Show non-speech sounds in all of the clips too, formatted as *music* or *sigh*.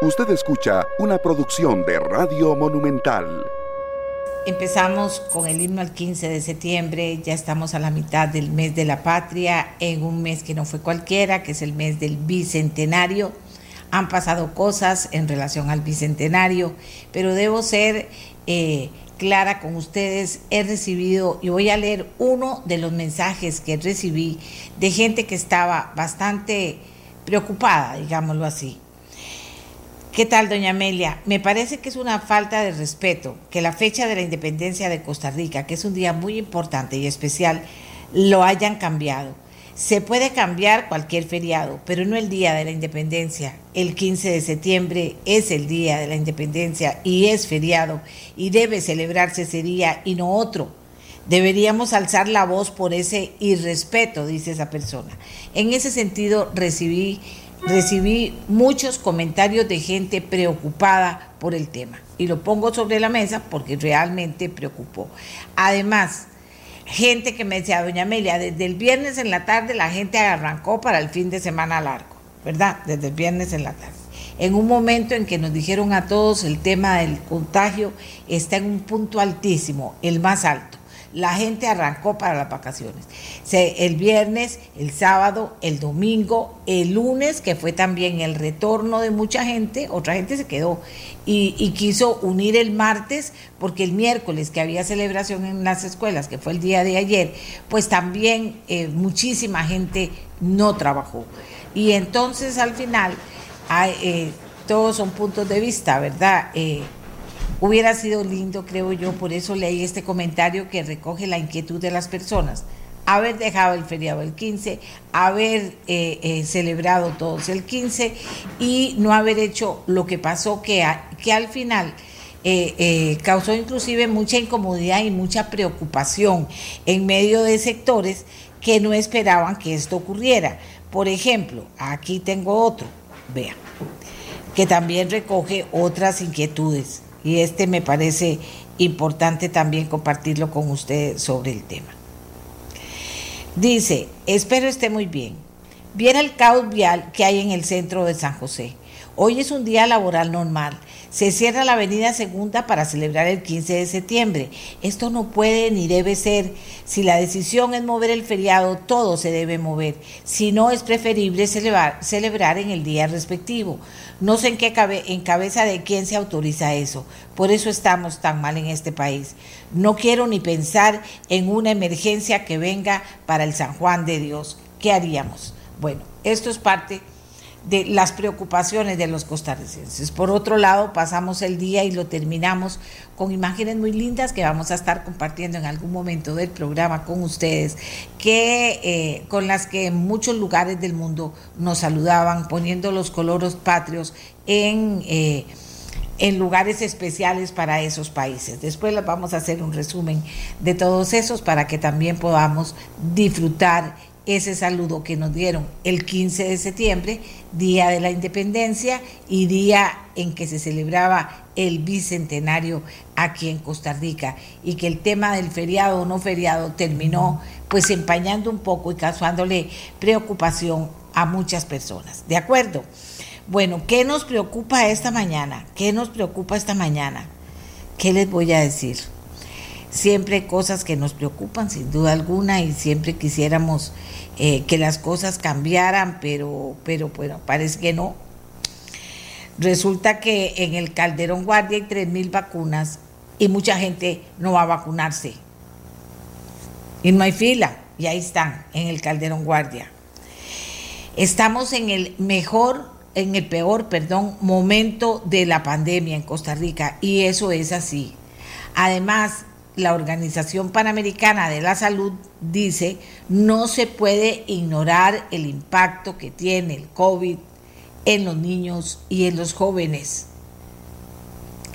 Usted escucha una producción de Radio Monumental. Empezamos con el himno al 15 de septiembre, ya estamos a la mitad del mes de la patria, en un mes que no fue cualquiera, que es el mes del bicentenario. Han pasado cosas en relación al bicentenario, pero debo ser eh, clara con ustedes. He recibido, y voy a leer uno de los mensajes que recibí de gente que estaba bastante preocupada, digámoslo así. ¿Qué tal, doña Amelia? Me parece que es una falta de respeto que la fecha de la independencia de Costa Rica, que es un día muy importante y especial, lo hayan cambiado. Se puede cambiar cualquier feriado, pero no el día de la independencia. El 15 de septiembre es el día de la independencia y es feriado y debe celebrarse ese día y no otro. Deberíamos alzar la voz por ese irrespeto, dice esa persona. En ese sentido recibí recibí muchos comentarios de gente preocupada por el tema. Y lo pongo sobre la mesa porque realmente preocupó. Además, gente que me decía, doña Amelia, desde el viernes en la tarde la gente arrancó para el fin de semana largo, ¿verdad? Desde el viernes en la tarde. En un momento en que nos dijeron a todos el tema del contagio está en un punto altísimo, el más alto la gente arrancó para las vacaciones. el viernes, el sábado, el domingo, el lunes, que fue también el retorno de mucha gente, otra gente se quedó y, quiso unir el martes, porque el miércoles que había celebración en las escuelas, que fue el día de ayer, pues también eh, muchísima gente no trabajó. Y entonces al final, eh, todos son puntos de vista, ¿verdad? Eh, Hubiera sido lindo, creo yo, por eso leí este comentario que recoge la inquietud de las personas. Haber dejado el feriado el 15, haber eh, eh, celebrado todos el 15 y no haber hecho lo que pasó que, que al final eh, causó inclusive mucha incomodidad y mucha preocupación en medio de sectores que no esperaban que esto ocurriera. Por ejemplo, aquí tengo otro, vea, que también recoge otras inquietudes y este me parece importante también compartirlo con ustedes sobre el tema. Dice, espero esté muy bien. Viera el caos vial que hay en el centro de San José. Hoy es un día laboral normal. Se cierra la avenida Segunda para celebrar el 15 de septiembre. Esto no puede ni debe ser. Si la decisión es mover el feriado, todo se debe mover. Si no, es preferible celebrar, en el día respectivo. No sé en qué cabe, en cabeza de quién se autoriza eso. Por eso estamos tan mal en este país. No quiero ni pensar en una emergencia que venga para el San Juan de Dios. ¿Qué haríamos? Bueno, esto es parte de las preocupaciones de los costarricenses. Por otro lado, pasamos el día y lo terminamos con imágenes muy lindas que vamos a estar compartiendo en algún momento del programa con ustedes, que eh, con las que en muchos lugares del mundo nos saludaban poniendo los colores patrios en eh, en lugares especiales para esos países. Después les vamos a hacer un resumen de todos esos para que también podamos disfrutar ese saludo que nos dieron el 15 de septiembre, Día de la Independencia y día en que se celebraba el bicentenario aquí en Costa Rica y que el tema del feriado o no feriado terminó pues empañando un poco y causándole preocupación a muchas personas. ¿De acuerdo? Bueno, ¿qué nos preocupa esta mañana? ¿Qué nos preocupa esta mañana? ¿Qué les voy a decir? Siempre hay cosas que nos preocupan, sin duda alguna, y siempre quisiéramos eh, que las cosas cambiaran, pero, pero bueno, parece que no. Resulta que en el Calderón Guardia hay 3.000 vacunas y mucha gente no va a vacunarse. Y no hay fila, y ahí están, en el Calderón Guardia. Estamos en el mejor, en el peor, perdón, momento de la pandemia en Costa Rica, y eso es así. Además, la Organización Panamericana de la Salud dice, no se puede ignorar el impacto que tiene el COVID en los niños y en los jóvenes.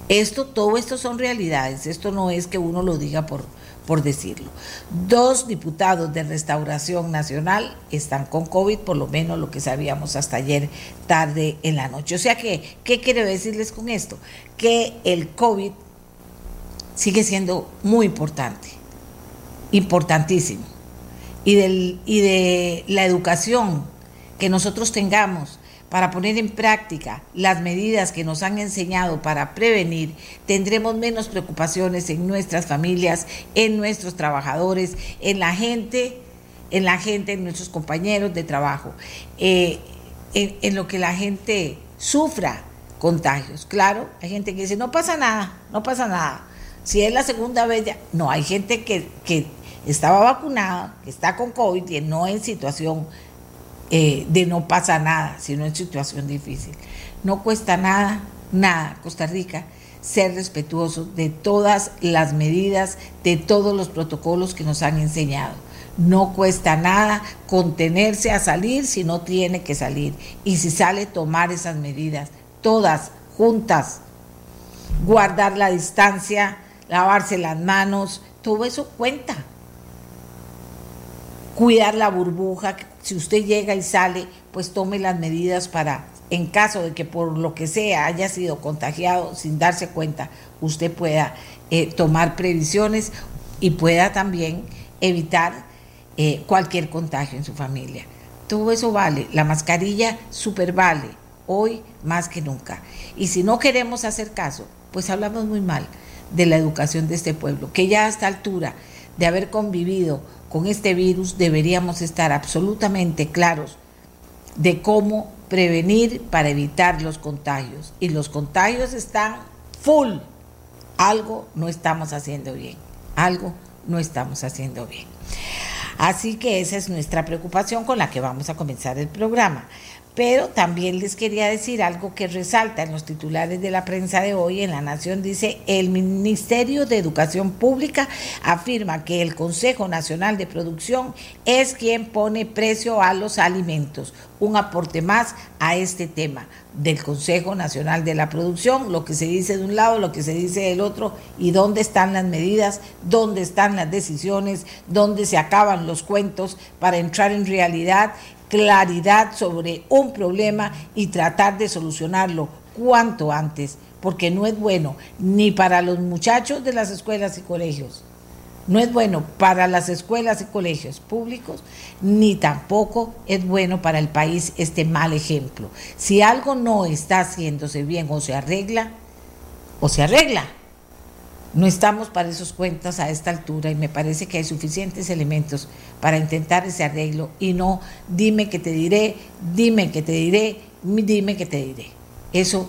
Esto, todo esto son realidades, esto no es que uno lo diga por, por decirlo. Dos diputados de Restauración Nacional están con COVID, por lo menos lo que sabíamos hasta ayer tarde en la noche. O sea que, ¿qué quiero decirles con esto? Que el COVID sigue siendo muy importante, importantísimo. Y, y de la educación que nosotros tengamos para poner en práctica las medidas que nos han enseñado para prevenir, tendremos menos preocupaciones en nuestras familias, en nuestros trabajadores, en la gente, en la gente, en nuestros compañeros de trabajo, eh, en, en lo que la gente sufra contagios. Claro, hay gente que dice, no pasa nada, no pasa nada. Si es la segunda vez, ya. no, hay gente que, estaba vacunada, que está con COVID y no en situación eh, de no pasa nada, sino en situación difícil. No cuesta nada, nada, Costa Rica, ser respetuoso de todas las medidas, de todos los protocolos que nos han enseñado. No cuesta nada contenerse a salir si no tiene que salir. Y si sale, tomar esas medidas todas juntas. Guardar la distancia, lavarse las manos, todo eso cuenta. Cuidar la burbuja, si usted llega y sale, pues tome las medidas para, en caso de que por lo que sea haya sido contagiado sin darse cuenta, usted pueda eh, tomar previsiones y pueda también evitar eh, cualquier contagio en su familia. Todo eso vale, la mascarilla super vale, hoy más que nunca. Y si no queremos hacer caso, pues hablamos muy mal de la educación de este pueblo, que ya a esta altura de haber convivido con este virus deberíamos estar absolutamente claros de cómo prevenir para evitar los contagios. Y los contagios están full. Algo no estamos haciendo bien. Algo no estamos haciendo bien. Así que esa es nuestra preocupación con la que vamos a comenzar el programa. Pero también les quería decir algo que resalta en los titulares de la prensa de hoy. En La Nación dice, el Ministerio de Educación Pública afirma que el Consejo Nacional de Producción es quien pone precio a los alimentos. Un aporte más a este tema del Consejo Nacional de la Producción, lo que se dice de un lado, lo que se dice del otro, y dónde están las medidas, dónde están las decisiones, dónde se acaban los cuentos para entrar en realidad claridad sobre un problema y tratar de solucionarlo cuanto antes, porque no es bueno ni para los muchachos de las escuelas y colegios, no es bueno para las escuelas y colegios públicos, ni tampoco es bueno para el país este mal ejemplo. Si algo no está haciéndose bien o se arregla, o se arregla, no estamos para esos cuentas a esta altura y me parece que hay suficientes elementos para intentar ese arreglo y no dime que te diré, dime que te diré, dime que te diré. Eso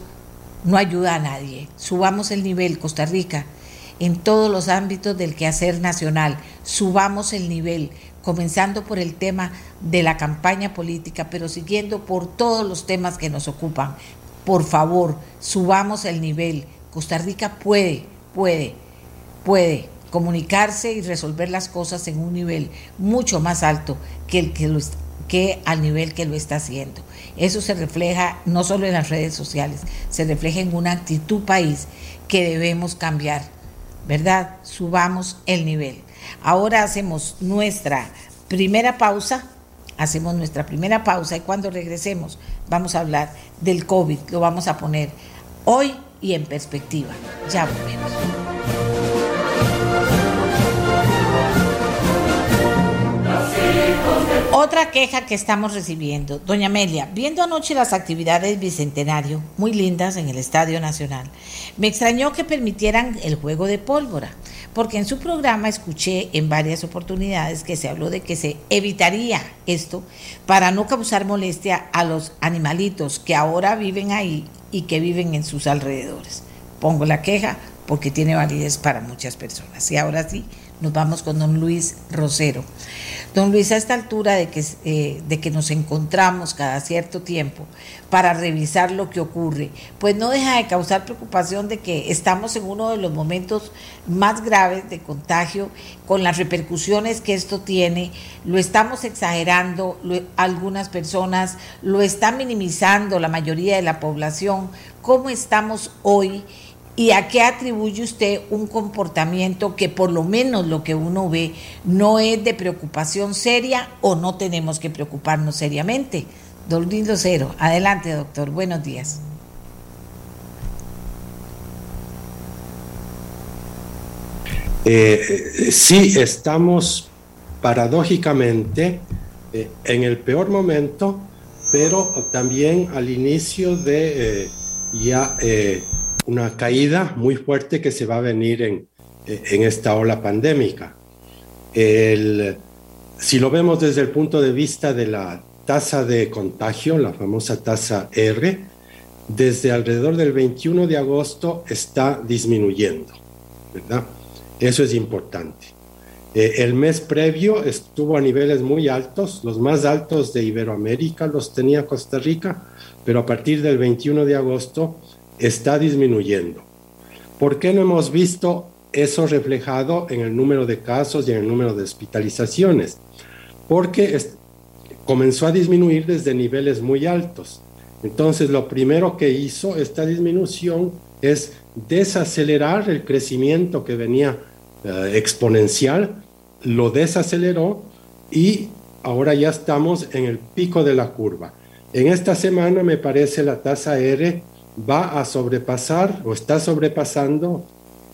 no ayuda a nadie. Subamos el nivel, Costa Rica, en todos los ámbitos del quehacer nacional. Subamos el nivel, comenzando por el tema de la campaña política, pero siguiendo por todos los temas que nos ocupan. Por favor, subamos el nivel. Costa Rica puede puede, puede comunicarse y resolver las cosas en un nivel mucho más alto que el que que al nivel que lo está haciendo. Eso se refleja no solo en las redes sociales, se refleja en una actitud país que debemos cambiar, ¿verdad? Subamos el nivel. Ahora hacemos nuestra primera pausa, hacemos nuestra primera pausa y cuando regresemos vamos a hablar del COVID, lo vamos a poner hoy y en perspectiva. Ya volvemos. Otra queja que estamos recibiendo, doña Amelia, viendo anoche las actividades bicentenario, muy lindas en el Estadio Nacional, me extrañó que permitieran el juego de pólvora, porque en su programa escuché en varias oportunidades que se habló de que se evitaría esto para no causar molestia a los animalitos que ahora viven ahí y que viven en sus alrededores. Pongo la queja porque tiene validez para muchas personas. Y ahora sí, nos vamos con don Luis Rosero. Don Luis, a esta altura de que, eh, de que nos encontramos cada cierto tiempo para revisar lo que ocurre, pues no deja de causar preocupación de que estamos en uno de los momentos más graves de contagio, con las repercusiones que esto tiene, lo estamos exagerando, algunas personas lo están minimizando, la mayoría de la población. ¿Cómo estamos hoy? ¿Y a qué atribuye usted un comportamiento que por lo menos lo que uno ve no es de preocupación seria o no tenemos que preocuparnos seriamente? Don Cero, adelante doctor, buenos días. Eh, sí, estamos paradójicamente eh, en el peor momento pero también al inicio de eh, ya eh, una caída muy fuerte que se va a venir en, en esta ola pandémica. El, si lo vemos desde el punto de vista de la tasa de contagio, la famosa tasa R, desde alrededor del 21 de agosto está disminuyendo, ¿verdad? Eso es importante. Eh, el mes previo estuvo a niveles muy altos, los más altos de Iberoamérica los tenía Costa Rica, pero a partir del 21 de agosto está disminuyendo. ¿Por qué no hemos visto eso reflejado en el número de casos y en el número de hospitalizaciones? Porque comenzó a disminuir desde niveles muy altos. Entonces, lo primero que hizo esta disminución es desacelerar el crecimiento que venía eh, exponencial, lo desaceleró y ahora ya estamos en el pico de la curva. En esta semana me parece la tasa R va a sobrepasar o está sobrepasando,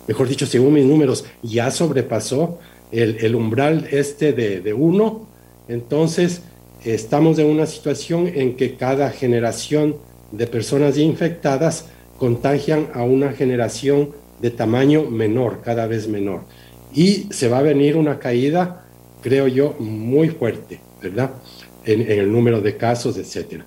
mejor dicho, según mis números, ya sobrepasó el, umbral este de 1. Entonces, estamos en una situación en que cada generación de personas infectadas contagian a una generación de tamaño menor, cada vez menor. Y se va a venir una caída, creo yo, muy fuerte, ¿verdad? En, el número de casos, etcétera.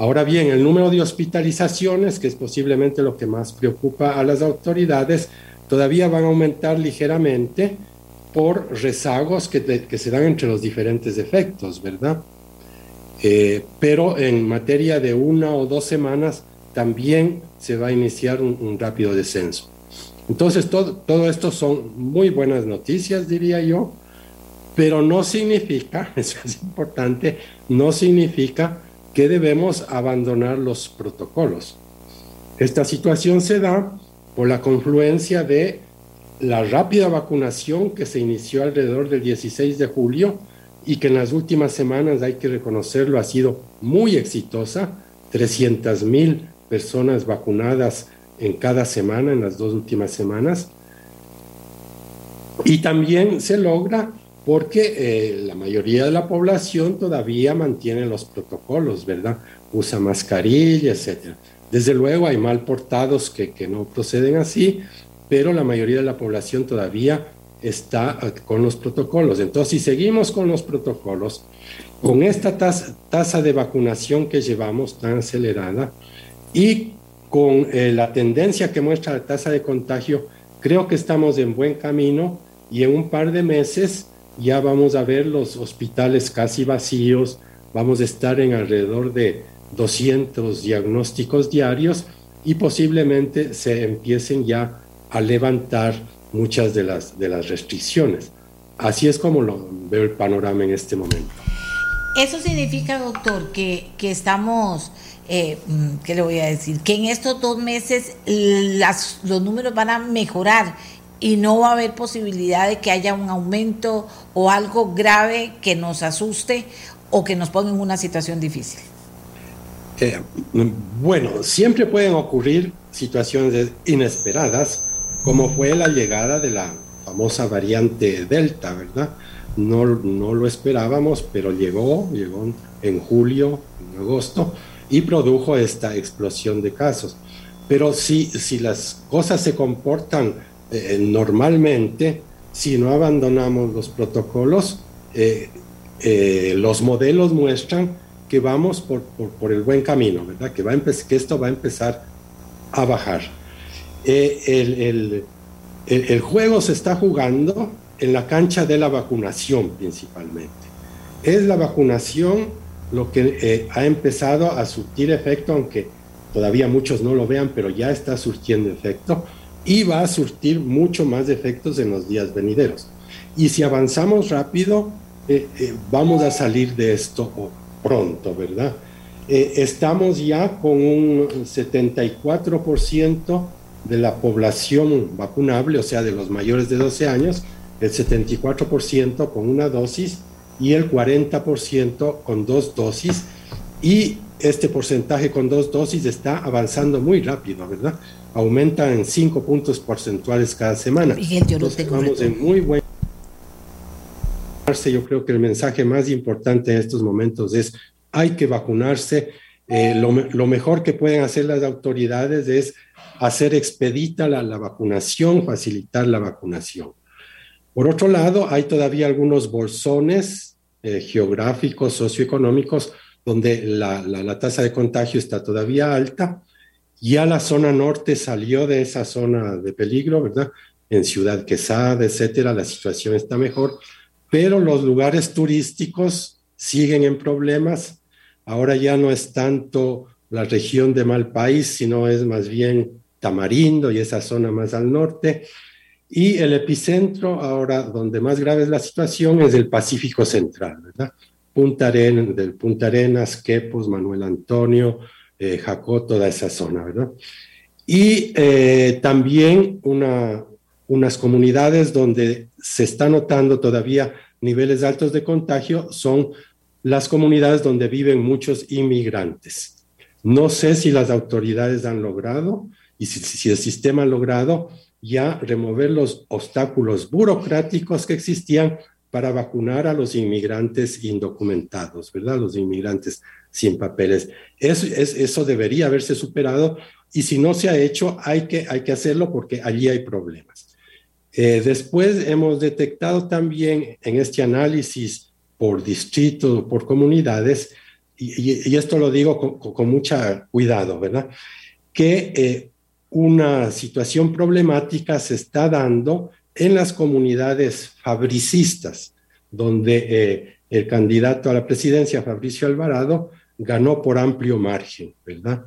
Ahora bien, el número de hospitalizaciones, que es posiblemente lo que más preocupa a las autoridades, todavía van a aumentar ligeramente por rezagos que, se dan entre los diferentes efectos, ¿verdad? Eh, pero en materia de una o dos semanas también se va a iniciar un, rápido descenso. Entonces, todo, todo esto son muy buenas noticias, diría yo, pero no significa, *laughs* eso es importante, no significa que debemos abandonar los protocolos. Esta situación se da por la confluencia de la rápida vacunación que se inició alrededor del 16 de julio y que en las últimas semanas, hay que reconocerlo, ha sido muy exitosa. 300 mil personas vacunadas en cada semana, en las dos últimas semanas. Y también se logra porque eh, la mayoría de la población todavía mantiene los protocolos, ¿verdad? Usa mascarilla, etc. Desde luego hay mal portados que, que no proceden así, pero la mayoría de la población todavía está con los protocolos. Entonces, si seguimos con los protocolos, con esta tasa, de vacunación que llevamos tan acelerada y con eh, la tendencia que muestra la tasa de contagio, creo que estamos en buen camino y en un par de meses ya vamos a ver los hospitales casi vacíos, vamos a estar en alrededor de 200 diagnósticos diarios y posiblemente se empiecen ya a levantar muchas de las, de las restricciones. Así es como lo veo el panorama en este momento. Eso significa, doctor, que, que estamos, eh, mm, ¿qué le voy a decir? Que en estos dos meses los números van a mejorar y no va a haber posibilidad de que haya un aumento o algo grave que nos asuste o que nos ponga en una situación difícil. Eh, bueno, siempre pueden ocurrir situaciones inesperadas como fue la llegada de la famosa variante Delta, ¿verdad? No, no lo esperábamos, pero llegó, llegó en julio, en agosto, y produjo esta explosión de casos. Pero si, si las cosas se comportan eh, normalmente, si no abandonamos los protocolos, eh, eh, los modelos muestran que vamos por, el buen camino, ¿verdad? Que, esto va a empezar a bajar. El, juego se está jugando en la cancha de la vacunación principalmente. Es la vacunación lo que ha empezado a surtir efecto, aunque todavía muchos no lo vean, pero ya está surtiendo efecto y va a surtir mucho más efectos en los días venideros. Y si avanzamos rápido, eh, vamos a salir de esto pronto, ¿verdad? estamos ya con un 74% de la población vacunable, o sea, de los mayores de 12 años, el 74% con una dosis y el 40% con dos dosis. Y este porcentaje con dos dosis está avanzando muy rápido, ¿verdad? Aumenta en 5 puntos porcentuales cada semana. Miguel, yo Entonces, vamos en muy buen... Yo creo que el mensaje más importante en estos momentos es hay que vacunarse. Eh, lo, mejor que pueden hacer las autoridades es hacer expedita la, vacunación, facilitar la vacunación. Por otro lado, hay todavía algunos bolsones eh, geográficos, socioeconómicos, donde la, la, tasa de contagio está todavía alta. Ya la zona norte salió de esa zona de peligro, ¿verdad? En Ciudad Quesada, etcétera, la situación está mejor, pero los lugares turísticos siguen en problemas. Ahora ya no es tanto la región de Malpaís, sino es más bien Tamarindo y esa zona más al norte. Y el epicentro, ahora donde más grave es la situación, es el Pacífico Central, ¿verdad? Punta Arenas, del Punta Arenas, Quepos, Manuel Antonio, eh, toda esa zona, ¿verdad? Y eh, también una, unas comunidades donde se está notando todavía niveles altos de contagio son las comunidades donde viven muchos inmigrantes. No sé si las autoridades han logrado y si el sistema ha logrado ya remover los obstáculos burocráticos que existían para vacunar a los inmigrantes indocumentados, ¿verdad? Los inmigrantes sin papeles. Eso, es, eso debería haberse superado y si no se ha hecho, hay que, hay que hacerlo porque allí hay problemas. Eh, después hemos detectado también en este análisis por distrito, por comunidades, y, esto lo digo con, con, mucho cuidado, ¿verdad? Que eh, una situación problemática se está dando en las comunidades fabricistas, donde eh, el candidato a la presidencia, Fabricio Alvarado, ganó por amplio margen, ¿verdad?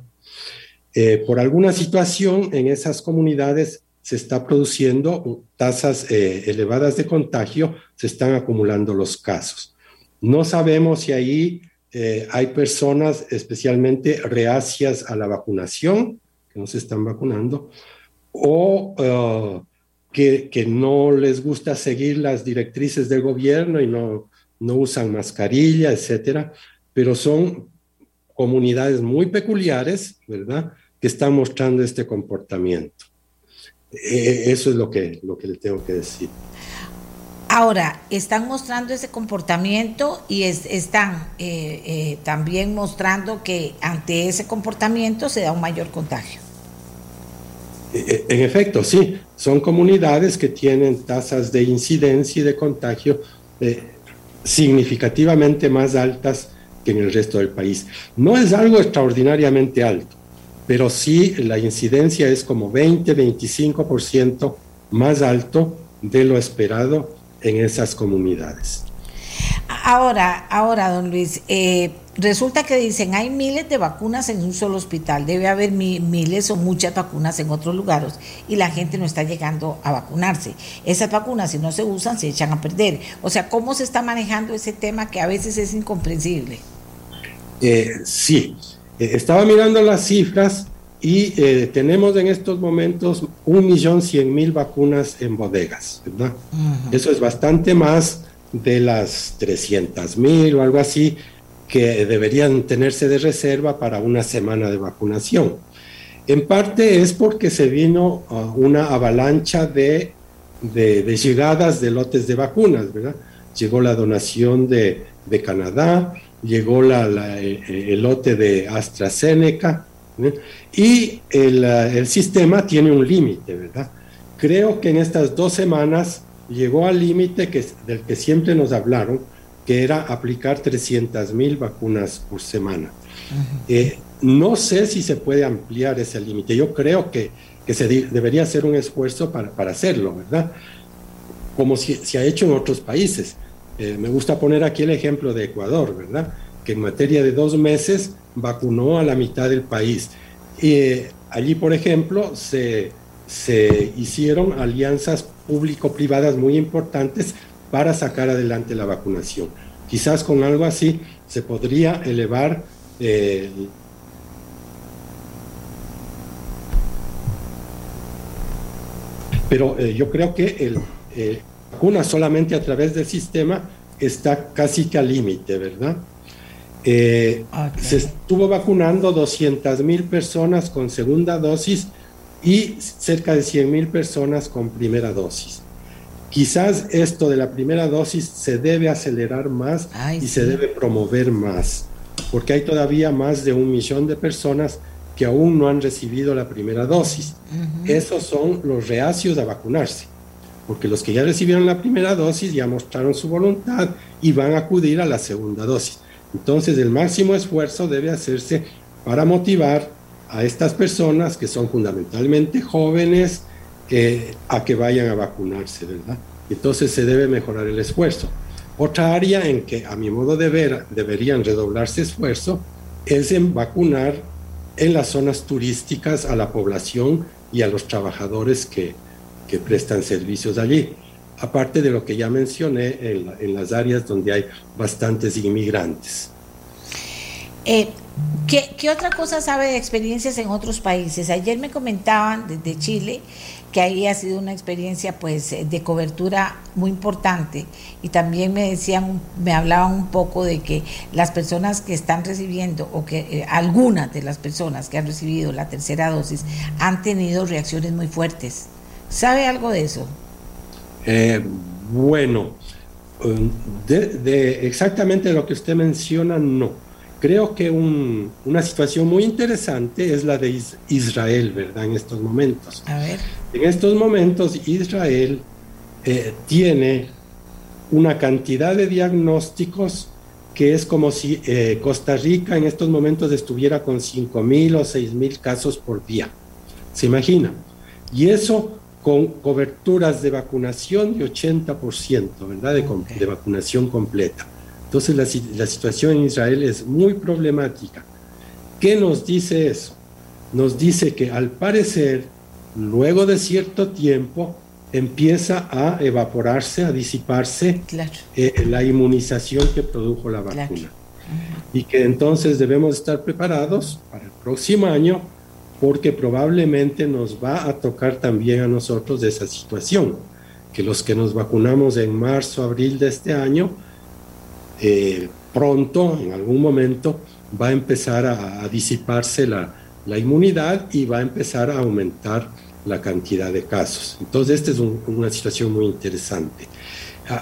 Eh, por alguna situación en esas comunidades se está produciendo tasas eh, elevadas de contagio, se están acumulando los casos. No sabemos si ahí hay personas especialmente reacias a la vacunación, que no se están vacunando, o que, no les gusta seguir las directrices del gobierno y no, no usan mascarilla, etcétera, pero son comunidades muy peculiares, ¿verdad?, que están mostrando este comportamiento. E, eso es lo que, lo que le tengo que decir. Ahora, están mostrando ese comportamiento y están eh, eh, también mostrando que ante ese comportamiento se da un mayor contagio. E, en efecto, sí, son comunidades que tienen tasas de incidencia y de contagio eh, significativamente más altas que en el resto del país. No es algo extraordinariamente alto, pero sí la incidencia es como 20-25% más alto de lo esperado en esas comunidades. Ahora, ahora, don Luis, eh, resulta que dicen hay miles de vacunas en un solo hospital, debe haber miles o muchas vacunas en otros lugares y la gente no está llegando a vacunarse. Esas vacunas, si no se usan, se echan a perder. O sea, ¿cómo se está manejando ese tema que a veces es incomprensible? Eh, sí, eh, estaba mirando las cifras y tenemos en estos momentos un millón cien mil vacunas en bodegas, ¿verdad? Eso es bastante más de las 300 mil o algo así que deberían tenerse de reserva para una semana de vacunación. En parte es porque se vino uh, una avalancha de, de, llegadas de lotes de vacunas, ¿verdad? Llegó la donación de, de Canadá, llegó la, el, lote de AstraZeneca y el, uh, el sistema tiene un límite, ¿verdad? Creo que en estas dos semanas llegó al límite del que siempre nos hablaron, que era aplicar 300 mil vacunas por semana. Eh, no sé si se puede ampliar ese límite. Yo creo que, que se debería hacer un esfuerzo para, para hacerlo, ¿verdad? Como se ha hecho en otros países. Eh, me gusta poner aquí el ejemplo de Ecuador, ¿verdad? Que en materia de dos meses vacunó a la mitad del país. Y eh, allí, por ejemplo, se, se hicieron alianzas público-privadas muy importantes para sacar adelante la vacunación. Quizás con algo así se podría elevar eh, pero eh, yo creo que el eh, vacuna solamente a través del sistema está casi que al límite, ¿verdad? Se estuvo vacunando 200 mil personas con segunda dosis y cerca de 100 mil personas con primera dosis. Quizás esto de la primera dosis se debe acelerar más y se debe promover más, porque hay todavía más de un millón de personas que aún no han recibido la primera dosis. Esos son los reacios a vacunarse, porque los que ya recibieron la primera dosis ya mostraron su voluntad y van a acudir a la segunda dosis. Entonces el máximo esfuerzo debe hacerse para motivar a estas personas que son fundamentalmente jóvenes a que vayan a vacunarse, ¿verdad? Entonces se debe mejorar el esfuerzo. Otra área en que a mi modo de ver deberían redoblarse esfuerzo es en vacunar en las zonas turísticas a la población y a los trabajadores que, que prestan servicios allí. Aparte de lo que ya mencioné en, en las áreas donde hay bastantes inmigrantes. Eh, ¿qué, ¿qué, otra cosa sabe de experiencias en otros países? Ayer me comentaban desde Chile que ahí ha sido una experiencia pues eh, de cobertura muy importante y también me decían, me hablaban un poco de que las personas que están recibiendo o que eh, algunas de las personas que han recibido la tercera dosis han tenido reacciones muy fuertes. ¿Sabe algo de eso? Eh, bueno, de, de exactamente lo que usted menciona, no creo que un, una situación muy interesante es la de Israel, ¿verdad? En estos momentos. A ver. En estos momentos Israel eh, tiene una cantidad de diagnósticos que es como si eh, Costa Rica en estos momentos estuviera con 5.000 o 6.000 casos por día. ¿Se imagina? Y eso con coberturas de vacunación de 80%, ¿verdad? De, okay. de vacunación completa. Entonces la, la, situación en Israel es muy problemática. ¿Qué nos dice eso? Nos dice que al parecer, luego de cierto tiempo, empieza a evaporarse, a disiparse claro. eh, la inmunización que produjo la vacuna. Claro. Y que entonces debemos estar preparados para el próximo año porque probablemente nos va a tocar también a nosotros esa situación, que los que nos vacunamos en marzo, abril de este año, eh, pronto, en algún momento, va a empezar a, disiparse la, la, inmunidad y va a empezar a aumentar la cantidad de casos. Entonces, esta es un, una situación muy interesante.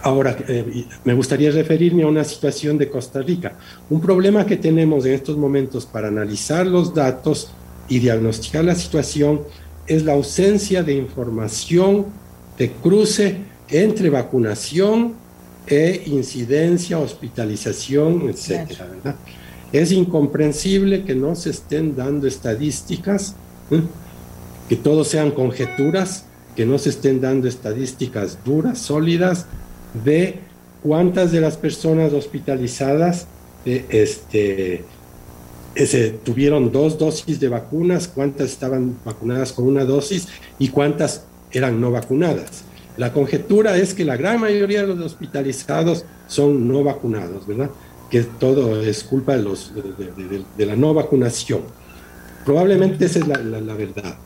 Ahora, eh, me gustaría referirme a una situación de Costa Rica. Un problema que tenemos en estos momentos para analizar los datos y diagnosticar la situación es la ausencia de información de cruce entre vacunación e incidencia, hospitalización, etcétera, ¿verdad? Es incomprensible que no se estén dando estadísticas, ¿eh? que todos sean conjeturas, que no se estén dando estadísticas duras, sólidas, de cuántas de las personas hospitalizadas eh, este, ese, tuvieron dos dosis de vacunas, cuántas estaban vacunadas con una dosis y cuántas eran no vacunadas. La conjetura es que la gran mayoría de los hospitalizados son no vacunados, ¿verdad? Que todo es culpa de, la no vacunación. Probablemente esa es la, verdad,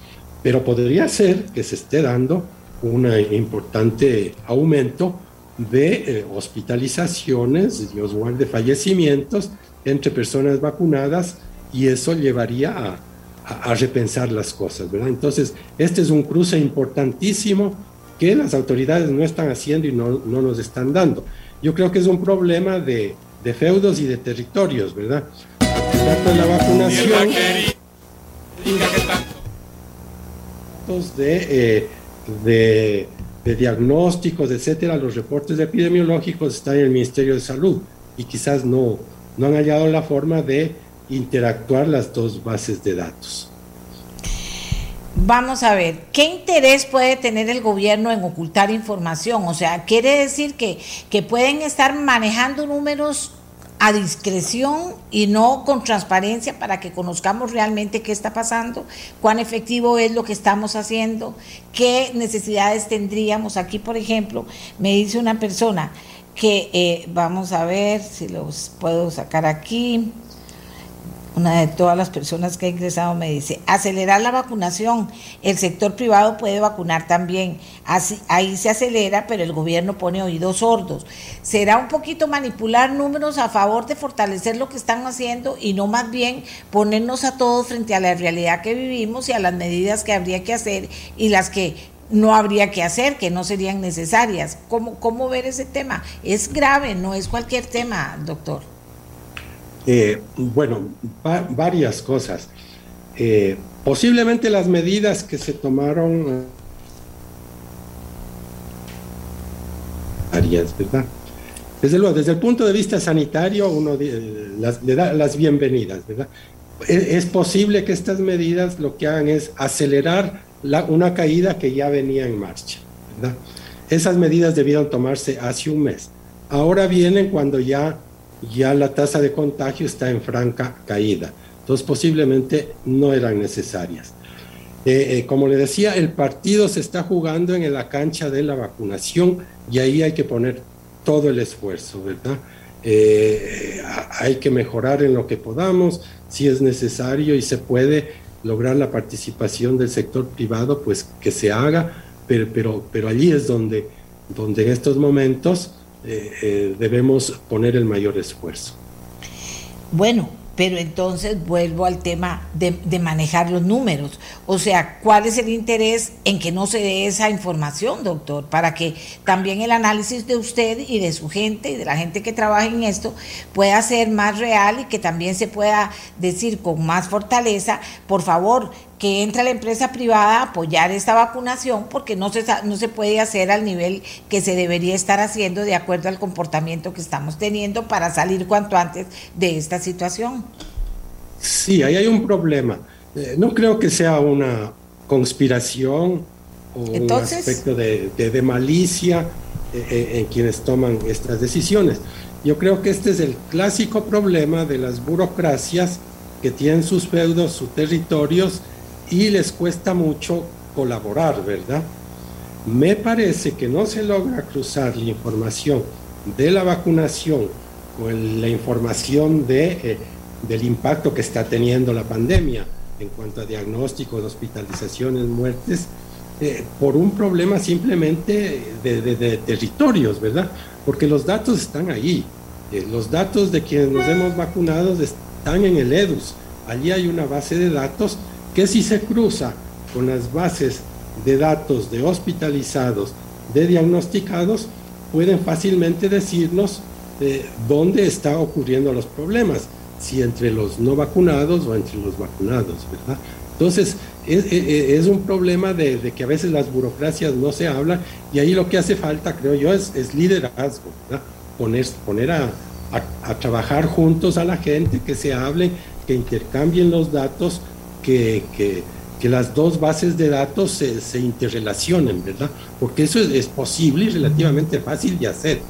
pero podría ser que se esté dando un importante aumento de eh, hospitalizaciones, Dios guarde, fallecimientos entre personas vacunadas y eso llevaría a, a, a repensar las cosas, ¿verdad? Entonces, este es un cruce importantísimo que las autoridades no están haciendo y no, no nos están dando. Yo creo que es un problema de, de feudos y de territorios, ¿verdad? de la vacunación de, eh, de, de, diagnósticos, etcétera, los reportes epidemiológicos están en el Ministerio de Salud y quizás no, no han hallado la forma de interactuar las dos bases de datos. Vamos a ver, ¿qué interés puede tener el gobierno en ocultar información? O sea, quiere decir que, que pueden estar manejando números a discreción y no con transparencia para que conozcamos realmente qué está pasando, cuán efectivo es lo que estamos haciendo, qué necesidades tendríamos. Aquí, por ejemplo, me dice una persona que, eh, vamos a ver si los puedo sacar aquí, una de todas las personas que ha ingresado me dice, acelerar la vacunación, el sector privado puede vacunar también, Así, ahí se acelera, pero el gobierno pone oídos sordos. Será un poquito manipular números a favor de fortalecer lo que están haciendo y no más bien ponernos a todos frente a la realidad que vivimos y a las medidas que habría que hacer y las que no habría que hacer, que no serían necesarias. ¿Cómo, cómo ver ese tema? Es grave, no es cualquier tema, doctor Eh, bueno, varias cosas. Eh, posiblemente las medidas que se tomaron ¿verdad? Desde luego, desde el punto de vista sanitario, uno le da las bienvenidas, ¿verdad? Es, posible que estas medidas lo que hagan es acelerar una caída que ya venía en marcha, ¿verdad? Esas medidas debieron tomarse hace un mes. Ahora vienen cuando ya, ya la tasa de contagio está en franca caída. Entonces posiblemente no eran necesarias. Eh, eh, como le decía, el partido se está jugando en la cancha de la vacunación y ahí hay que poner todo el esfuerzo, ¿verdad? Eh, hay que mejorar en lo que podamos, si es necesario y se puede lograr la participación del sector privado, pues que se haga, pero, pero, pero allí es donde, donde en estos momentos debemos poner el mayor esfuerzo. Bueno, pero entonces vuelvo al tema de, manejar los números. O sea, ¿cuál es el interés en que no se dé esa información, doctor? Para que también el análisis de usted y de su gente y de la gente que trabaja en esto pueda ser más real y que también se pueda decir con más fortaleza, por favor, que entre la empresa privada a apoyar esta vacunación porque no se, no se puede hacer al nivel que se debería estar haciendo de acuerdo al comportamiento que estamos teniendo para salir cuanto antes de esta situación. Sí, ahí hay un problema. Eh, no creo que sea una conspiración o un aspecto de, malicia eh, eh, en quienes toman estas decisiones. Yo creo que este es el clásico problema de las burocracias que tienen sus feudos, sus territorios, y les cuesta mucho colaborar, ¿verdad? Me parece que no se logra cruzar la información de la vacunación con la información de, eh, del impacto que está teniendo la pandemia en cuanto a diagnósticos, hospitalizaciones, muertes, eh, por un problema simplemente de, territorios, ¿verdad? Porque los datos están ahí. Eh, los datos de quienes nos hemos vacunado están en el EDUS. Allí hay una base de datos que si se cruza con las bases de datos de hospitalizados, de diagnosticados, pueden fácilmente decirnos eh, dónde está ocurriendo los problemas, si entre los no vacunados o entre los vacunados, ¿verdad? Entonces, es, un problema de, que a veces las burocracias no se hablan y ahí lo que hace falta, creo yo, es, liderazgo, ¿verdad? Poner, a, a, trabajar juntos a la gente, que se hablen, que intercambien los datos, que, las dos bases de datos se, interrelacionen, ¿verdad? Porque eso es, posible y relativamente fácil de hacer.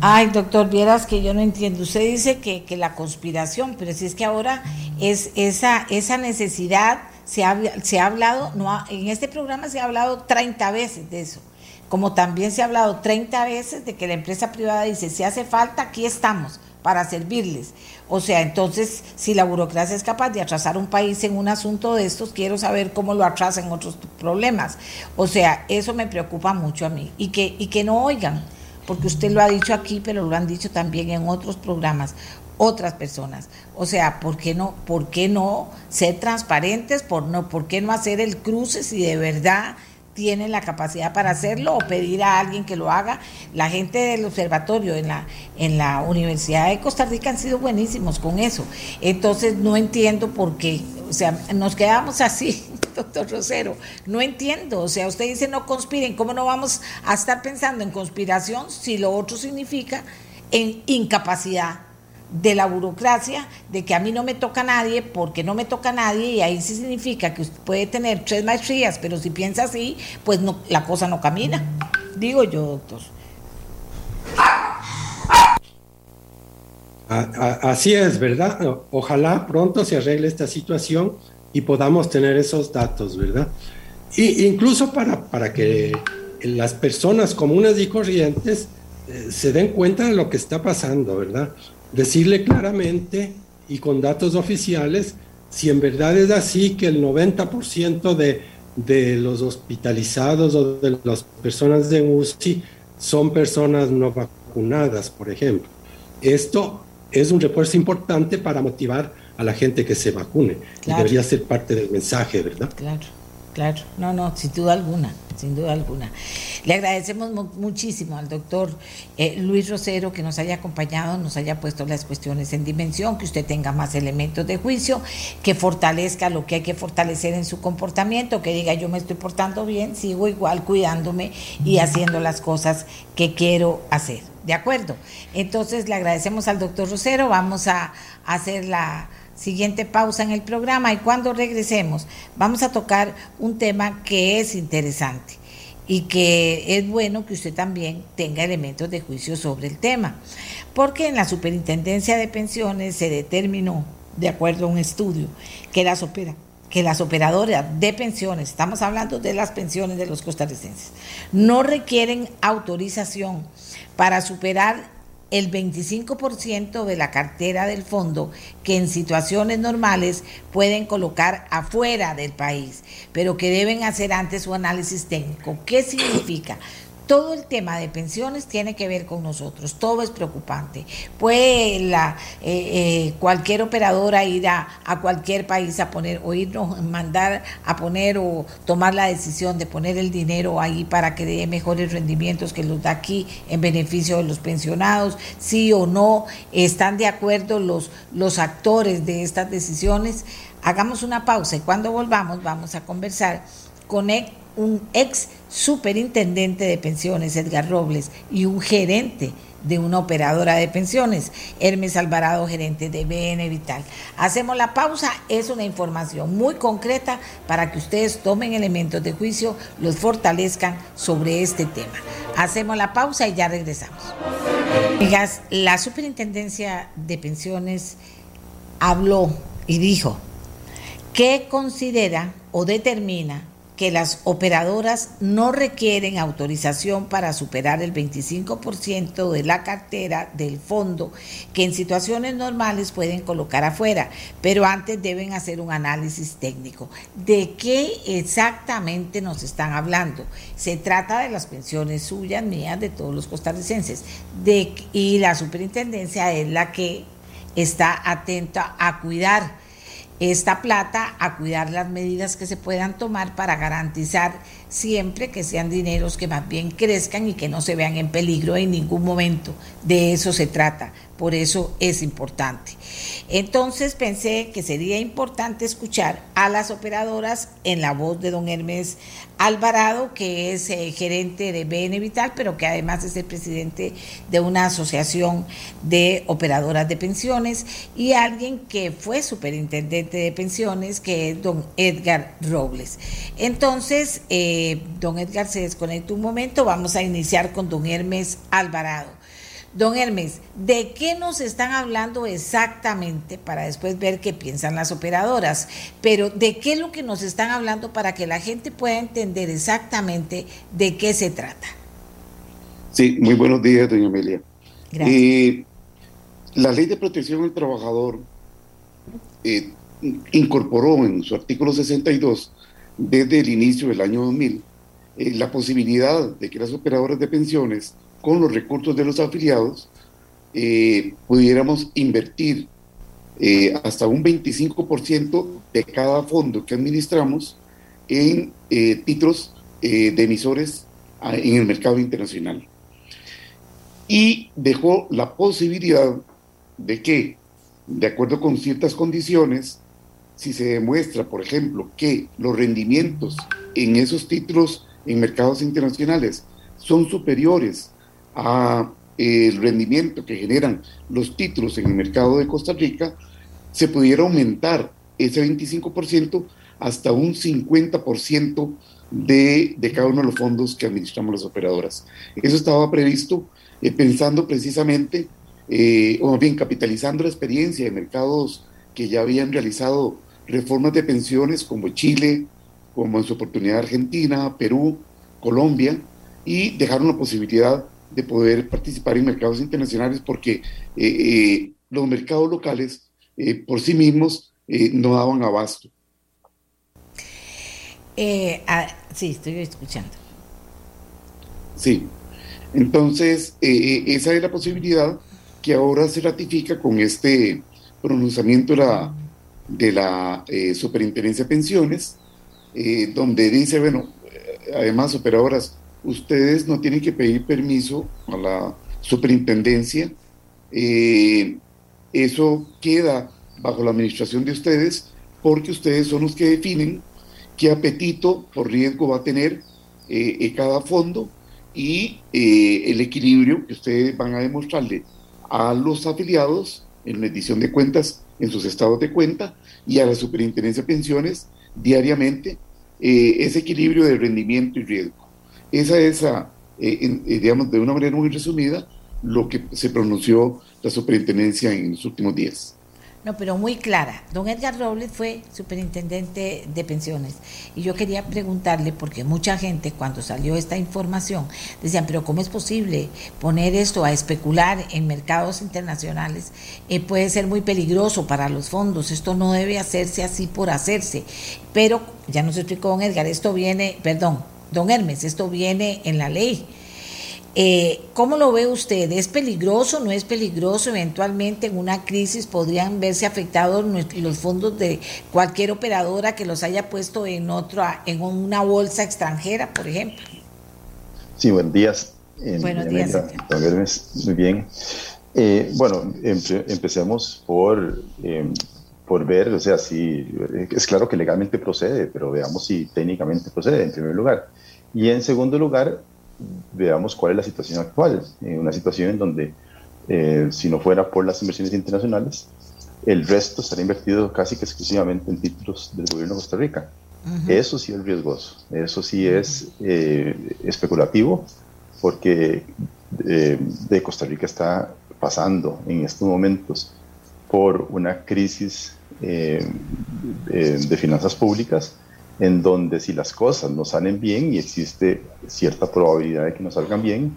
Ay, doctor, vieras que yo no entiendo. Usted dice que, la conspiración, pero si es que ahora es esa, esa necesidad, se ha, se ha hablado, no en este programa se ha hablado 30 veces de eso, como también se ha hablado 30 veces de que la empresa privada dice, si hace falta, aquí estamos para servirles. O sea, entonces, si la burocracia es capaz de atrasar un país en un asunto de estos, quiero saber cómo lo atrasa en otros problemas. O sea, eso me preocupa mucho a mí. Y que, y que no oigan, porque usted lo ha dicho aquí, pero lo han dicho también en otros programas otras personas. O sea, ¿por qué no, por qué no ser transparentes? ¿Por, no, ¿Por qué no hacer el cruce si de verdad tienen la capacidad para hacerlo o pedir a alguien que lo haga. La gente del observatorio en la, en la Universidad de Costa Rica han sido buenísimos con eso. Entonces no entiendo por qué, o sea, nos quedamos así, *laughs* doctor Rosero, no entiendo, o sea, usted dice no conspiren, ¿cómo no vamos a estar pensando en conspiración si lo otro significa en incapacidad? De la burocracia, de que a mí no me toca nadie porque no me toca nadie y ahí sí significa que usted puede tener tres maestrías, pero si piensa así, pues no, la cosa no camina. Digo yo, doctor. Así es, ¿verdad? Ojalá pronto se arregle esta situación y podamos tener esos datos, ¿verdad? Y incluso para, para que las personas comunes y corrientes eh, se den cuenta de lo que está pasando, ¿verdad? Decirle claramente y con datos oficiales si en verdad es así que el 90% de, de los hospitalizados o de las personas de UCI son personas no vacunadas, por ejemplo. Esto es un refuerzo importante para motivar a la gente que se vacune. debería ser parte del mensaje, ¿verdad? Claro. Claro. No, no, sin duda alguna, sin duda alguna. Le agradecemos muchísimo al doctor eh, Luis Rosero que nos haya acompañado, nos haya puesto las cuestiones en dimensión, que usted tenga más elementos de juicio, que fortalezca lo que hay que fortalecer en su comportamiento, que diga yo me estoy portando bien, sigo igual cuidándome y haciendo las cosas que quiero hacer. ¿De acuerdo? Entonces le agradecemos al doctor Rosero, vamos a hacer la siguiente pausa en el programa y cuando regresemos vamos a tocar un tema que es interesante y que es bueno que usted también tenga elementos de juicio sobre el tema, porque en la Superintendencia de Pensiones se determinó, de acuerdo a un estudio, que las, que las operadoras de pensiones, estamos hablando de las pensiones de los costarricenses, no requieren autorización para superar el 25% de la cartera del fondo que en situaciones normales pueden colocar afuera del país, pero que deben hacer antes su análisis técnico. ¿Qué significa? Todo el tema de pensiones tiene que ver con nosotros, todo es preocupante. Puede eh, eh, cualquier operadora ir a, cualquier país a poner o irnos, mandar a poner o tomar la decisión de poner el dinero ahí para que dé mejores rendimientos que los da aquí en beneficio de los pensionados, sí o no, están de acuerdo los, los actores de estas decisiones. Hagamos una pausa y cuando volvamos vamos a conversar con un ex superintendente de pensiones, Edgar Robles, y un gerente de una operadora de pensiones, Hermes Alvarado, gerente de BN Vital. Hacemos la pausa, es una información muy concreta para que ustedes tomen elementos de juicio, los fortalezcan sobre este tema. Hacemos la pausa y ya regresamos. Amigas, la superintendencia de pensiones habló y dijo que considera o determina que las operadoras no requieren autorización para superar el 25% de la cartera del fondo que en situaciones normales pueden colocar afuera, pero antes deben hacer un análisis técnico. ¿De qué exactamente nos están hablando? Se trata de las pensiones suyas, mías, de todos los costarricenses. De, y la superintendencia es la que está atenta a cuidar esta plata a cuidar las medidas que se puedan tomar para garantizar siempre que sean dineros que más bien crezcan y que no se vean en peligro en ningún momento. De eso se trata, por eso es importante. Entonces pensé que sería importante escuchar a las operadoras en la voz de don Hermes Alvarado, que es eh, gerente de BN Vital, pero que además es el presidente de una asociación de operadoras de pensiones, y alguien que fue superintendente de pensiones, que es don Edgar Robles. Entonces, eh, don Edgar se desconecta un momento, vamos a iniciar con don Hermes Alvarado. Don Hermes, ¿de qué nos están hablando exactamente para después ver qué piensan las operadoras? Pero ¿de qué es lo que nos están hablando para que la gente pueda entender exactamente de qué se trata? Sí, muy buenos días, doña Amelia. Gracias. Eh, la ley de protección del trabajador eh, incorporó en su artículo 62, desde el inicio del año 2000, eh, la posibilidad de que las operadoras de pensiones con los recursos de los afiliados, eh, pudiéramos invertir eh, hasta un 25% de cada fondo que administramos en eh, títulos de emisores ah, en el mercado internacional. Y dejó la posibilidad de que, de acuerdo con ciertas condiciones, si se demuestra, por ejemplo, que los rendimientos en esos títulos en mercados internacionales son superiores a el rendimiento que generan los títulos en el mercado de Costa Rica, se pudiera aumentar ese 25% hasta un 50% de, de, cada uno de los fondos que administramos las operadoras. Eso estaba previsto eh, pensando precisamente, eh, o bien capitalizando la experiencia de mercados que ya habían realizado reformas de pensiones como Chile, como en su oportunidad Argentina, Perú, Colombia, y dejaron la posibilidad de poder participar en mercados internacionales porque eh, eh, los mercados locales eh, por sí mismos no daban abasto. sí, estoy escuchando. Sí, entonces esa es la posibilidad que ahora se ratifica con este pronunciamiento de la, de la Superintendencia de Pensiones eh, donde dice, bueno, además operadoras, ustedes no tienen que pedir permiso a la superintendencia, eso queda bajo la administración de ustedes porque ustedes son los que definen qué apetito por riesgo va a tener cada fondo y el equilibrio que ustedes van a demostrarle a los afiliados en la edición de cuentas en sus estados de cuenta y a la Superintendencia de Pensiones diariamente eh, ese equilibrio de rendimiento y riesgo. Esa es, ah, eh, eh, digamos, de una manera muy resumida, lo que se pronunció la Superintendencia en los últimos días. No, pero muy clara. Don Edgar Robles fue superintendente de pensiones. Y yo quería preguntarle, porque mucha gente cuando salió esta información decían, pero ¿cómo es posible poner esto a especular en mercados internacionales? Eh, puede ser muy peligroso para los fondos. Esto no debe hacerse así por hacerse. Pero, ya nos explicó don Edgar, esto viene, perdón, don Hermes, esto viene en la ley eh, ¿Cómo lo ve usted? ¿Es peligroso? ¿No es peligroso? Eventualmente en una crisis podrían verse afectados los fondos de cualquier operadora que los haya puesto en otra, en una bolsa extranjera, por ejemplo. Sí, buenos días. buenos días. Muy bien. Eh, bueno, empecemos por, em, por ver, o sea, si es claro que legalmente procede, pero veamos si técnicamente procede en primer lugar. Y en segundo lugar, veamos cuál es la situación actual. Eh, una situación en donde, eh, si no fuera por las inversiones internacionales, el resto estaría invertido casi que exclusivamente en títulos del gobierno de Costa Rica. Eso sí es riesgoso, eso sí es eh, especulativo, porque de Costa Rica está pasando en estos momentos por una crisis de finanzas públicas en donde si las cosas no salen bien y existe cierta probabilidad de que no salgan bien,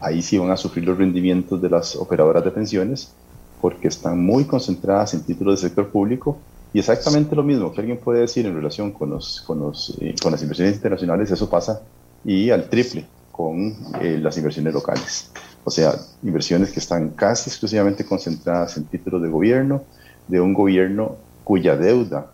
ahí sí van a sufrir los rendimientos de las operadoras de pensiones porque están muy concentradas en títulos de sector público y exactamente lo mismo que alguien puede decir en relación con, los, con, los, eh, con las inversiones internacionales, eso pasa y al triple con eh, las inversiones locales. O sea, inversiones que están casi exclusivamente concentradas en títulos de gobierno, de un gobierno cuya deuda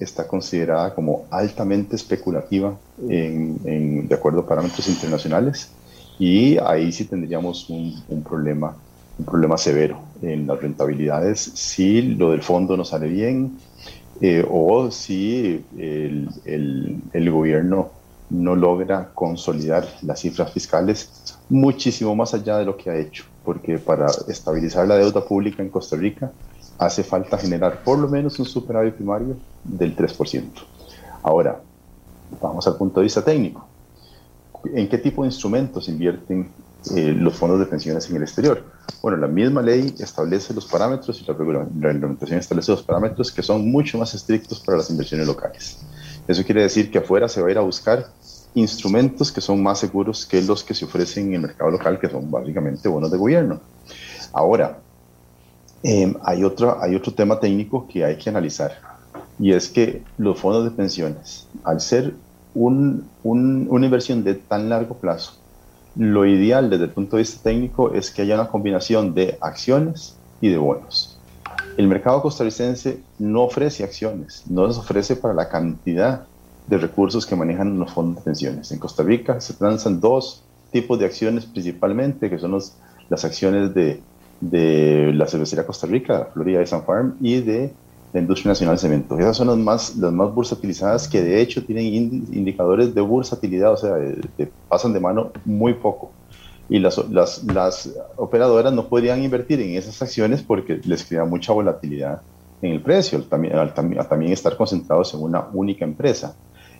está considerada como altamente especulativa en, de acuerdo a parámetros internacionales y ahí sí tendríamos un, problema, un problema severo en las rentabilidades si lo del fondo no sale bien eh, o si el, el, gobierno no logra consolidar las cifras fiscales muchísimo más allá de lo que ha hecho, porque para estabilizar la deuda pública en Costa Rica hace falta generar por lo menos un superávit primario del 3%. Ahora, vamos al punto de vista técnico. ¿En qué tipo de instrumentos invierten eh, los fondos de pensiones en el exterior? Bueno, la misma ley establece los parámetros y la reglamentación establece los parámetros que son mucho más estrictos para las inversiones locales. Eso quiere decir que afuera se va a ir a buscar instrumentos que son más seguros que los que se ofrecen en el mercado local, que son básicamente bonos de gobierno. Ahora, Em, hay, otro, hay otro tema técnico que hay que analizar y es que los fondos de pensiones, al ser un, una inversión de tan largo plazo, lo ideal desde el punto de vista técnico es que haya una combinación de acciones y de bonos. El mercado costarricense no ofrece acciones, no les ofrece para la cantidad de recursos que manejan los fondos de pensiones. En Costa Rica se transan dos tipos de acciones principalmente, que son los, las acciones de de la cervecería Costa Rica, Florida de San Farm y de la Industria Nacional de Cemento. Esas son las más, las más bursatilizadas que de hecho tienen indicadores de bursatilidad, o sea, pasan de mano muy poco. Y las, las, las, operadoras no podrían invertir en esas acciones porque les crea mucha volatilidad en el precio, también, también, también estar concentrados en una única empresa.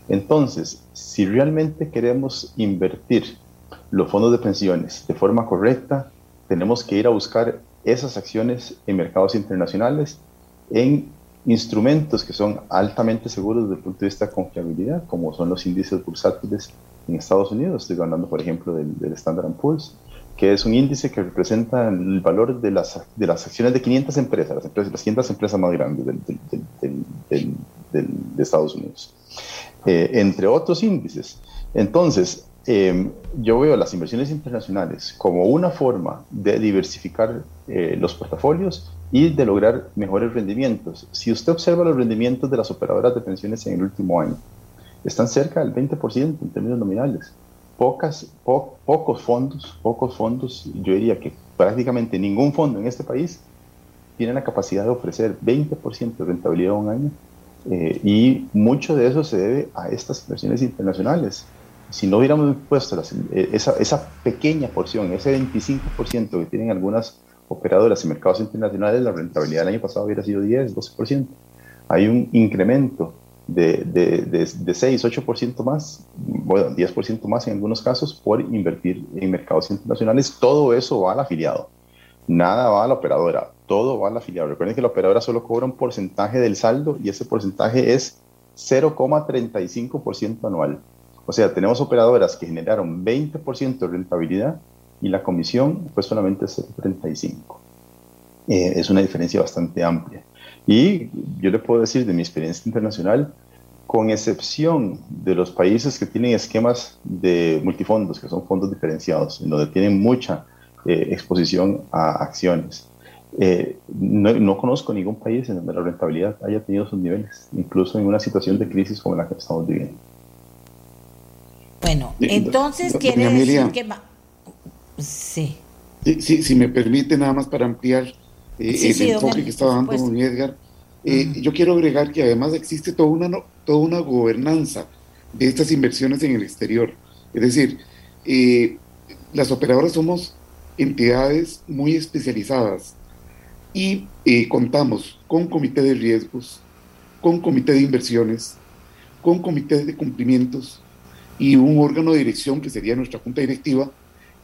Entonces, si realmente queremos invertir los fondos de pensiones de forma correcta, tenemos que ir a buscar esas acciones en mercados internacionales, en instrumentos que son altamente seguros desde el punto de vista de confiabilidad, como son los índices bursátiles en Estados Unidos. Estoy hablando, por ejemplo, del, Standard Poor's, que es un índice que representa el valor de las, de las acciones de 500 empresas, las, empresas, las 500 empresas más grandes de Estados Unidos, eh, entre otros índices. Entonces, Em, yo veo las inversiones internacionales como una forma de diversificar eh, los portafolios y de lograr mejores rendimientos. Si usted observa los rendimientos de las operadoras de pensiones en el último año, están cerca del 20% en términos nominales. Pocas, pocos fondos, pocos fondos, yo diría que prácticamente ningún fondo en este país tiene la capacidad de ofrecer 20% de rentabilidad un año eh, y mucho de eso se debe a estas inversiones internacionales. Si no hubiéramos puesto eh, esa, esa, pequeña porción, ese 25% que tienen algunas operadoras en mercados internacionales, la rentabilidad del año pasado hubiera sido 10, 12%. Hay un incremento de, de, de, 6, 8% más, bueno, 10% más en algunos casos por invertir en mercados internacionales. Todo eso va al afiliado. Nada va a la operadora, todo va al afiliado. Recuerden que la operadora solo cobra un porcentaje del saldo y ese porcentaje es 0,35% anual. O sea, tenemos operadoras que generaron 20% de rentabilidad y la comisión fue solamente 0,35. Eh, es una diferencia bastante amplia. Y yo le puedo decir de mi experiencia internacional, con excepción de los países que tienen esquemas de multifondos, que son fondos diferenciados, en donde tienen mucha eh, exposición a acciones. Eh, no, conozco ningún país en donde la rentabilidad haya tenido sus niveles, incluso en una situación de crisis como la que estamos viviendo. Bueno, entonces quiere decir que... Sí. Sí, Si me permite nada más para ampliar eh, el enfoque que estaba dando don Edgar, yo quiero agregar que además existe toda una, toda una gobernanza de estas inversiones en el exterior. Es decir, las operadoras somos entidades muy especializadas y eh, contamos con comité de riesgos, con comité de inversiones, con comité de cumplimientos y un órgano de dirección que sería nuestra junta directiva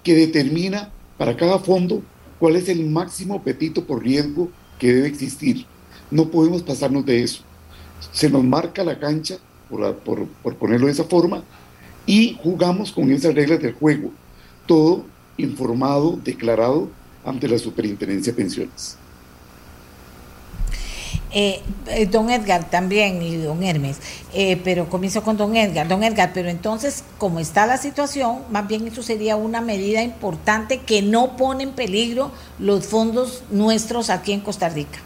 que determina para cada fondo cuál es el máximo apetito por riesgo que debe existir. No podemos pasarnos de eso. Se nos marca la cancha, por, por, por ponerlo de esa forma, y jugamos con esas reglas del juego. Todo informado, declarado ante la Superintendencia de Pensiones. Eh, eh, don Edgar también y don Hermes, eh, pero comienzo con don Edgar. Don Edgar, pero entonces, como está la situación, más bien eso sería una medida importante que no pone en peligro los fondos nuestros aquí en Costa Rica.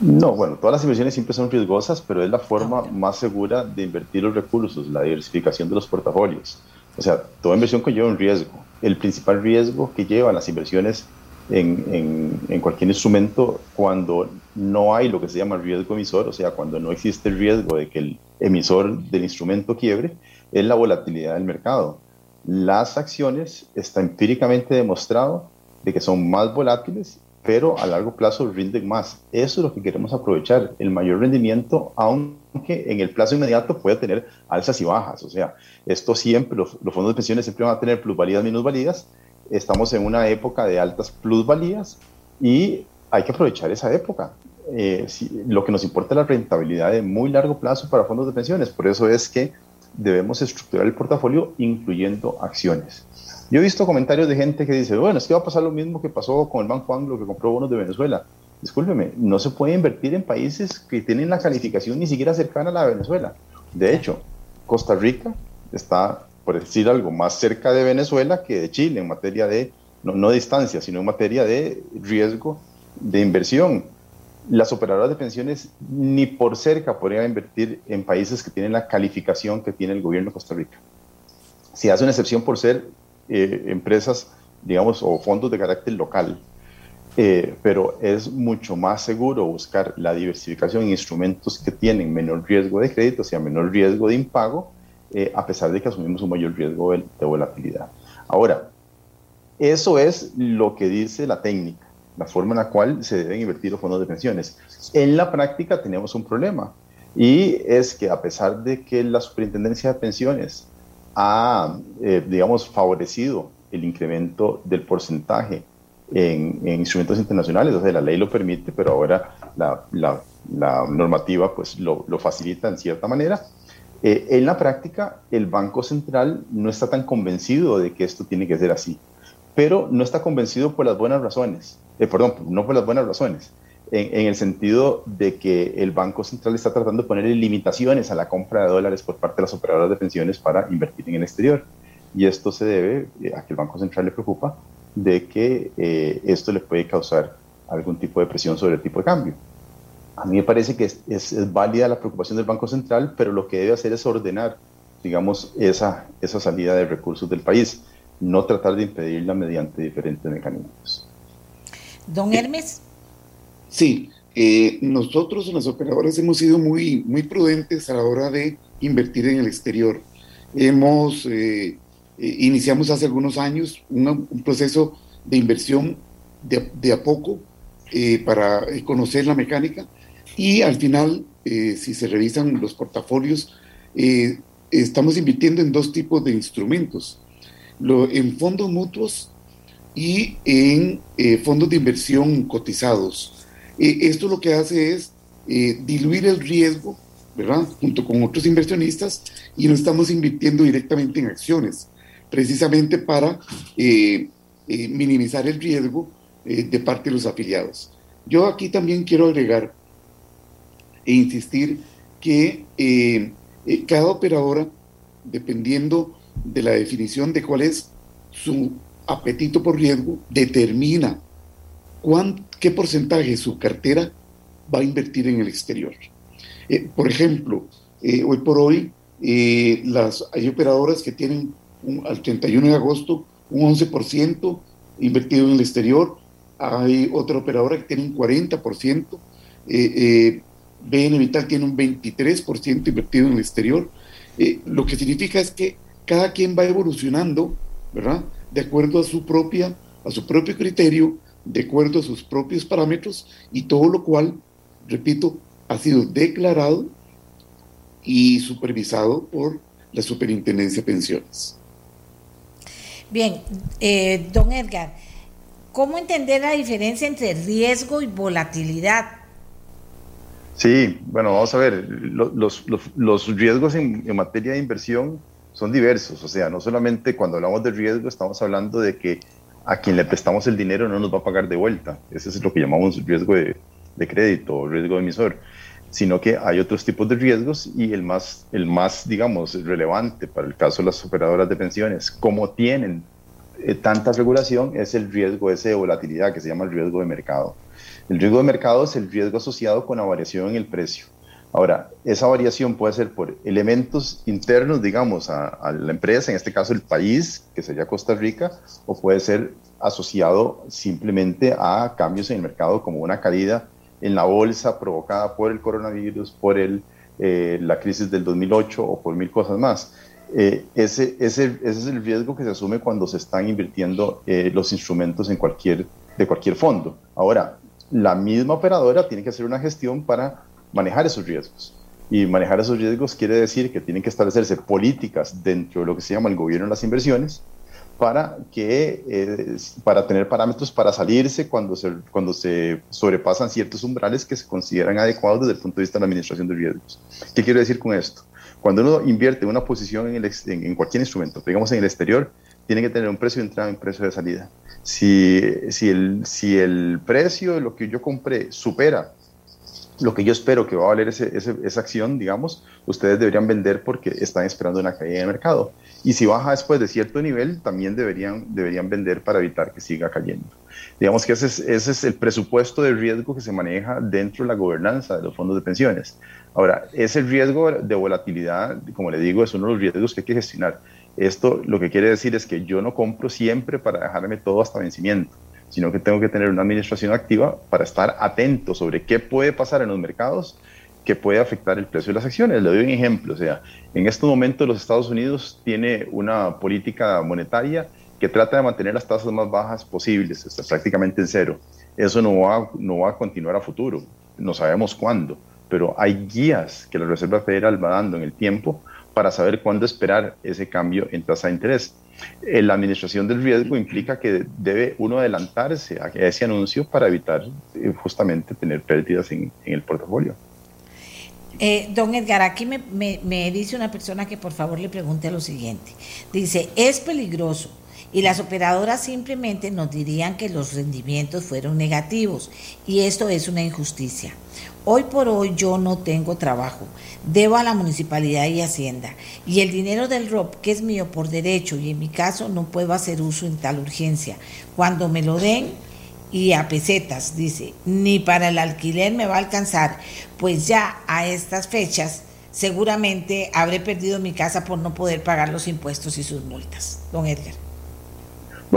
No, bueno, todas las inversiones siempre son riesgosas, pero es la forma más segura de invertir los recursos, la diversificación de los portafolios. O sea, toda inversión conlleva un riesgo el principal riesgo que llevan las inversiones en, en, cualquier instrumento cuando no hay lo que se llama riesgo emisor, o sea, cuando no existe el riesgo de que el emisor del instrumento quiebre, es la volatilidad del mercado. Las acciones está empíricamente demostrado de que son más volátiles pero a largo plazo rinden más. Eso es lo que queremos aprovechar, el mayor rendimiento, aunque en el plazo inmediato puede tener alzas y bajas. O sea, esto siempre, los, fondos de pensiones siempre van a tener plusvalías, minusvalías. Estamos en una época de altas plusvalías y hay que aprovechar esa época. Eh, lo que nos importa es la rentabilidad de muy largo plazo para fondos de pensiones. Por eso es que debemos estructurar el portafolio incluyendo acciones. Yo he visto comentarios de gente que dice, bueno, es que va a pasar lo mismo que pasó con el Banco Anglo que compró bonos de Venezuela. Discúlpeme, no se puede invertir en países que tienen la calificación ni siquiera cercana a la de Venezuela. De hecho, Costa Rica está, por decir algo, más cerca de Venezuela que de Chile en materia de, no, no distancia, sino en materia de riesgo de inversión. Las operadoras de pensiones ni por cerca podrían invertir en países que tienen la calificación que tiene el gobierno de Costa Rica. Si hace una excepción por ser eh, empresas, digamos, o fondos de carácter local. Eh, pero es mucho más seguro buscar la diversificación en instrumentos que tienen menor riesgo de crédito, o sea, menor riesgo de impago, eh, a pesar de que asumimos un mayor riesgo de, volatilidad. Ahora, eso es lo que dice la técnica, la forma en la cual se deben invertir los fondos de pensiones. En la práctica tenemos un problema y es que a pesar de que la superintendencia de pensiones ha, eh, digamos, favorecido el incremento del porcentaje en, instrumentos internacionales. O sea, la ley lo permite, pero ahora la, la, normativa pues, lo, lo, facilita en cierta manera. Eh, en la práctica, el Banco Central no está tan convencido de que esto tiene que ser así, pero no está convencido por las buenas razones. Eh, perdón, no por las buenas razones en, el sentido de que el Banco Central está tratando de poner limitaciones a la compra de dólares por parte de las operadoras de pensiones para invertir en el exterior. Y esto se debe eh, a que el Banco Central le preocupa de que eh, esto le puede causar algún tipo de presión sobre el tipo de cambio. A mí me parece que es, válida la preocupación del Banco Central, pero lo que debe hacer es ordenar digamos, esa, esa salida de recursos del país, no tratar de impedirla mediante diferentes mecanismos. Don Hermes. Sí, eh, nosotros las operadoras hemos sido muy, muy prudentes a la hora de invertir en el exterior. Hemos, eh, eh, iniciamos hace algunos años un proceso de inversión de, de a poco para conocer la mecánica y al final, si se revisan los portafolios, estamos invirtiendo en dos tipos de instrumentos, lo, en fondos mutuos y en fondos de inversión cotizados. esto lo que hace es diluir el riesgo ¿verdad? Junto con otros inversionistas y no estamos invirtiendo directamente en acciones, precisamente para eh, eh, minimizar el riesgo eh, de parte de los afiliados. Yo aquí también quiero agregar e insistir que cada operadora, dependiendo de la definición de cuál es su apetito por riesgo, determina cuán, qué porcentaje de su cartera va a invertir en el exterior. Eh, por ejemplo, eh, hoy por hoy eh, las, hay operadoras que tienen al 31 de agosto un 11% invertido en el exterior, hay otra operadora que tiene un 40%, BN Vital tiene un 23% invertido en el exterior, lo que significa es que cada quien va evolucionando, ¿verdad? De acuerdo a su propia, a su propio criterio, de acuerdo a sus propios parámetros y todo lo cual, repito, ha sido declarado y supervisado por la Superintendencia de Pensiones. Bien, eh, don Edgar, ¿cómo entender la diferencia entre riesgo y volatilidad? Sí, bueno, vamos a ver, los, los, riesgos en, en, materia de inversión son diversos, o sea, no solamente cuando hablamos de riesgo estamos hablando de que a quien le prestamos el dinero no nos va a pagar de vuelta, ese es lo que llamamos riesgo de, de crédito o riesgo emisor, sino que hay otros tipos de riesgos y el más, el más, digamos, relevante para el caso de las operadoras de pensiones, como tienen eh, tanta regulación, es el riesgo ese de volatilidad que se llama el riesgo de mercado. El riesgo de mercado es el riesgo asociado con la variación en el precio. Ahora, esa variación puede ser por elementos internos, digamos, a, la empresa, en este caso el país, que sería Costa Rica, o puede ser asociado simplemente a cambios en el mercado como una caída en la bolsa provocada por el coronavirus, por eh, la crisis del 2008 o por mil cosas más. Eh, ese, es el riesgo que se asume cuando se están invirtiendo eh, los instrumentos en cualquier, de cualquier fondo. Ahora, la misma operadora tiene que hacer una gestión para manejar esos riesgos. Y manejar esos riesgos quiere decir que tienen que establecerse políticas dentro de lo que se llama el gobierno de las inversiones, para, que, eh, para tener parámetros para salirse cuando se, cuando se sobrepasan ciertos umbrales que se consideran adecuados desde el punto de vista de la administración de riesgos. ¿Qué quiero decir con esto? Cuando uno invierte una posición en, el, en, cualquier instrumento, digamos en el exterior, tiene que tener un precio de entrada y un precio de salida. Si, si, el, si el precio de lo que yo compré supera lo que yo espero que va a valer ese, esa acción, digamos, ustedes deberían vender porque están esperando una caída de mercado. Y si baja después de cierto nivel, también deberían, deberían vender para evitar que siga cayendo. Digamos que ese es, ese es el presupuesto de riesgo que se maneja dentro de la gobernanza de los fondos de pensiones. Ahora, ese riesgo de volatilidad, como le digo, es uno de los riesgos que hay que gestionar. Esto lo que quiere decir es que yo no compro siempre para dejarme todo hasta vencimiento sino que tengo que tener una administración activa para estar atento sobre qué puede pasar en los mercados que puede afectar el precio de las acciones. Le doy un ejemplo, o sea, en estos momentos los Estados Unidos tiene una política monetaria que trata de mantener las tasas más bajas posibles, prácticamente en cero. Eso no va, no va a continuar a futuro, no sabemos cuándo, pero hay guías que la Reserva Federal va dando en el tiempo para saber cuándo esperar ese cambio en tasa de interés. Eh, la administración del riesgo implica que debe uno adelantarse a ese anuncio para evitar eh, justamente tener pérdidas en, el portafolio. Eh, don Edgar, aquí me, me dice una persona que por favor le pregunte lo siguiente. Dice, es peligroso y las operadoras simplemente nos dirían que los rendimientos fueron negativos y esto es una injusticia. Hoy por hoy yo no tengo trabajo, debo a la municipalidad y hacienda y el dinero del ROP que es mío por derecho y en mi caso no puedo hacer uso en tal urgencia. Cuando me lo den y a pesetas, dice, ni para el alquiler me va a alcanzar, pues ya a estas fechas seguramente habré perdido mi casa por no poder pagar los impuestos y sus multas. Don Edgar.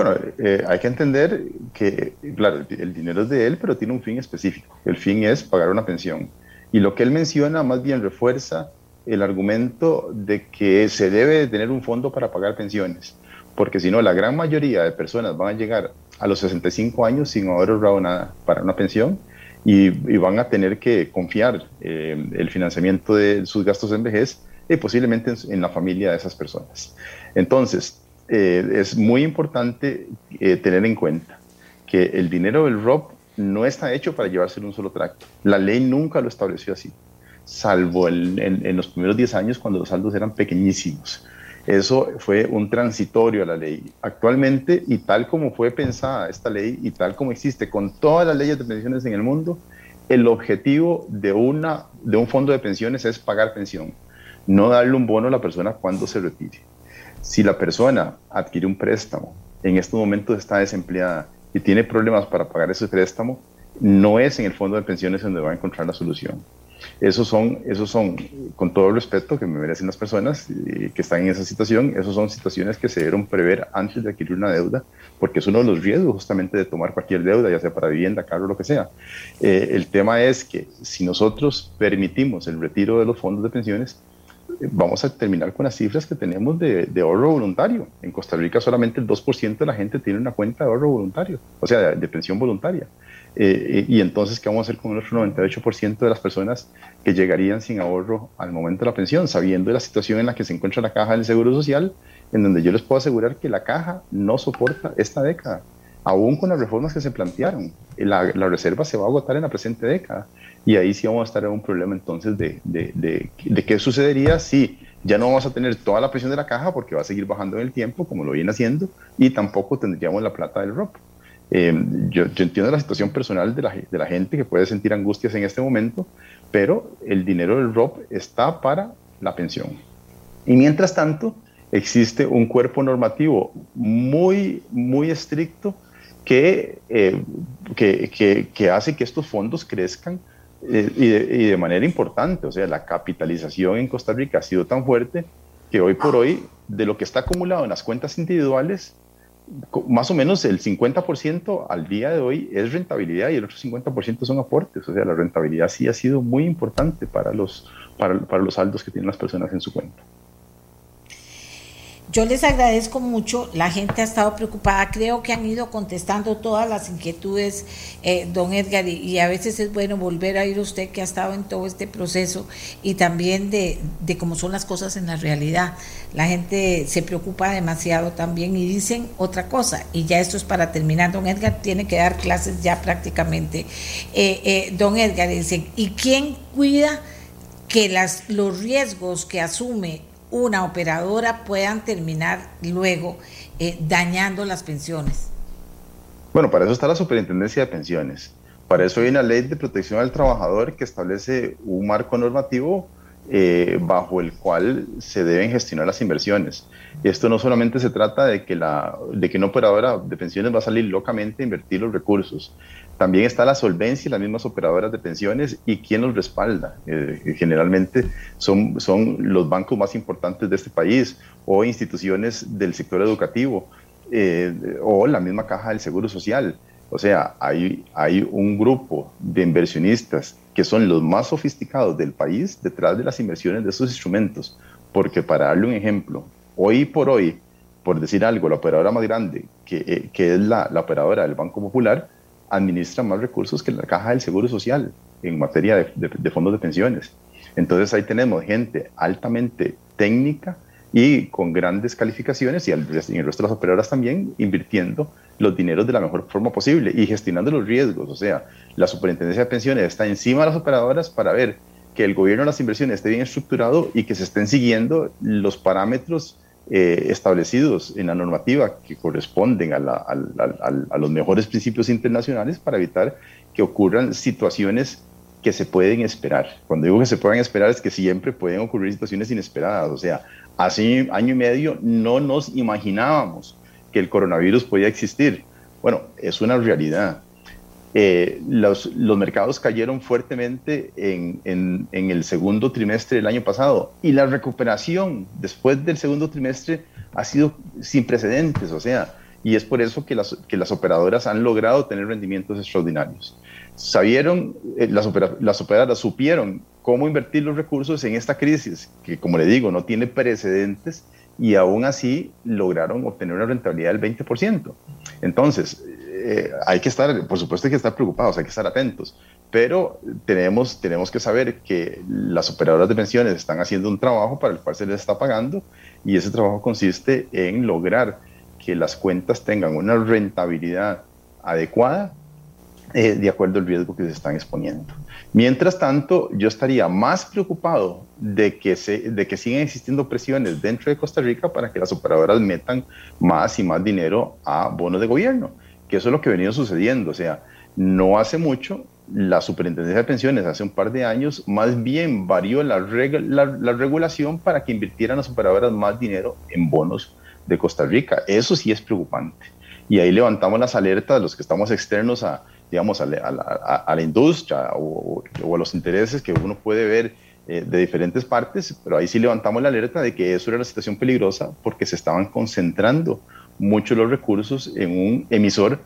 Bueno, eh, hay que entender que, claro, el dinero es de él, pero tiene un fin específico. El fin es pagar una pensión. Y lo que él menciona más bien refuerza el argumento de que se debe tener un fondo para pagar pensiones, porque si no, la gran mayoría de personas van a llegar a los 65 años sin haber ahorrado nada para una pensión y, van a tener que confiar eh, el financiamiento de sus gastos en vejez y posiblemente en, la familia de esas personas. Entonces, eh, es muy importante eh, tener en cuenta que el dinero del ROP no está hecho para llevarse en un solo tracto. La ley nunca lo estableció así, salvo en, los primeros 10 años cuando los saldos eran pequeñísimos. Eso fue un transitorio a la ley. Actualmente, y tal como fue pensada esta ley, y tal como existe con todas las leyes de pensiones en el mundo, el objetivo de, una, de un fondo de pensiones es pagar pensión, no darle un bono a la persona cuando se retire. Si la persona adquiere un préstamo, en estos momentos está desempleada y tiene problemas para pagar ese préstamo, no es en el fondo de pensiones donde va a encontrar la solución. Esos son, esos son, con todo el respeto que me merecen las personas eh, que están en esa situación, esos son situaciones que se debieron prever antes de adquirir una deuda, porque es uno de los riesgos justamente de tomar cualquier deuda, ya sea para vivienda, carro, lo que sea. Eh, el tema es que si nosotros permitimos el retiro de los fondos de pensiones, vamos a terminar con las cifras que tenemos de, ahorro voluntario. En Costa Rica solamente el 2% de la gente tiene una cuenta de ahorro voluntario, o sea, de, pensión voluntaria. Eh, y entonces, ¿qué vamos a hacer con nuestro 98% de las personas que llegarían sin ahorro al momento de la pensión, sabiendo la situación en la que se encuentra la caja del Seguro Social, en donde yo les puedo asegurar que la caja no soporta esta década, aún con las reformas que se plantearon. La, la reserva se va a agotar en la presente década. Y ahí sí vamos a estar en un problema entonces de, de, de, qué sucedería si ya no vamos a tener toda la presión de la caja porque va a seguir bajando en el tiempo como lo viene haciendo y tampoco tendríamos la plata del ROP. Eh, yo, yo, entiendo la situación personal de la, de la, gente que puede sentir angustias en este momento, pero el dinero del ROP está para la pensión. Y mientras tanto, existe un cuerpo normativo muy, muy estricto que, eh, que, que, que, hace que estos fondos crezcan eh, y, de, manera importante. O sea, la capitalización en Costa Rica ha sido tan fuerte que hoy por hoy, de lo que está acumulado en las cuentas individuales, más o menos el 50% al día de hoy es rentabilidad y el otro 50% son aportes. O sea, la rentabilidad sí ha sido muy importante para los, para, para los saldos que tienen las personas en su cuenta. Yo les agradezco mucho, la gente ha estado preocupada, creo que han ido contestando todas las inquietudes, eh, don Edgar, y, a veces es bueno volver a ir usted que ha estado en todo este proceso y también de, de cómo son las cosas en la realidad. La gente se preocupa demasiado también y dicen otra cosa, y ya esto es para terminar, don Edgar tiene que dar clases ya prácticamente. Eh, eh, don Edgar dice, ¿y quién cuida? que las, los riesgos que asume una operadora puedan terminar luego eh, dañando las pensiones? Bueno, para eso está la Superintendencia de Pensiones. Para eso hay una ley de protección al trabajador que establece un marco normativo eh, bajo el cual se deben gestionar las inversiones. Esto no solamente se trata de que, la, de que una operadora de pensiones va a salir locamente a invertir los recursos, también está la solvencia las mismas operadoras de pensiones y quién los respalda. Eh, generalmente son, son los bancos más importantes de este país o instituciones del sector educativo eh, o la misma caja del Seguro Social. O sea, hay, hay un grupo de inversionistas que son los más sofisticados del país detrás de las inversiones de esos instrumentos. Porque para darle un ejemplo, hoy por hoy, por decir algo, la operadora más grande, que, eh, que es la, la operadora del Banco Popular, administra más recursos que la caja del Seguro Social en materia de, fondos de pensiones. Entonces ahí tenemos gente altamente técnica y con grandes calificaciones y, en el resto de las operadoras también invirtiendo los dineros de la mejor forma posible y gestionando los riesgos. O sea, la superintendencia de pensiones está encima de las operadoras para ver que el gobierno de las inversiones esté bien estructurado y que se estén siguiendo los parámetros eh, establecidos en la normativa que corresponden a, los mejores principios internacionales para evitar que ocurran situaciones que se pueden esperar. Cuando digo que se pueden esperar es que siempre pueden ocurrir situaciones inesperadas. O sea, hace año y medio no nos imaginábamos que el coronavirus podía existir. Bueno, es una realidad. Eh, los, los, mercados cayeron fuertemente en, en, en, el segundo trimestre del año pasado y la recuperación después del segundo trimestre ha sido sin precedentes, o sea, y es por eso que las, que las operadoras han logrado tener rendimientos extraordinarios. Sabieron, eh, las, las operadoras supieron cómo invertir los recursos en esta crisis, que como le digo, no tiene precedentes y aún así lograron obtener una rentabilidad del 20%. Entonces, eh, hay que estar, por supuesto hay que estar preocupados, hay que estar atentos, pero tenemos, tenemos que saber que las operadoras de pensiones están haciendo un trabajo para el cual se les está pagando y ese trabajo consiste en lograr que las cuentas tengan una rentabilidad adecuada eh, de acuerdo al riesgo que se están exponiendo. Mientras tanto, yo estaría más preocupado de que, se, de que sigan existiendo presiones dentro de Costa Rica para que las operadoras metan más y más dinero a bonos de gobierno, que eso es lo que ha venido sucediendo. O sea, no hace mucho, la Superintendencia de Pensiones, hace un par de años, más bien varió la, la, la regulación para que invirtieran las operadoras más dinero en bonos de Costa Rica. Eso sí es preocupante. Y ahí levantamos las alertas de los que estamos externos a digamos, a, la industria o, a los intereses que uno puede ver eh, de diferentes partes, pero ahí sí levantamos la alerta de que eso era una situación peligrosa porque se estaban concentrando muchos los recursos en un emisor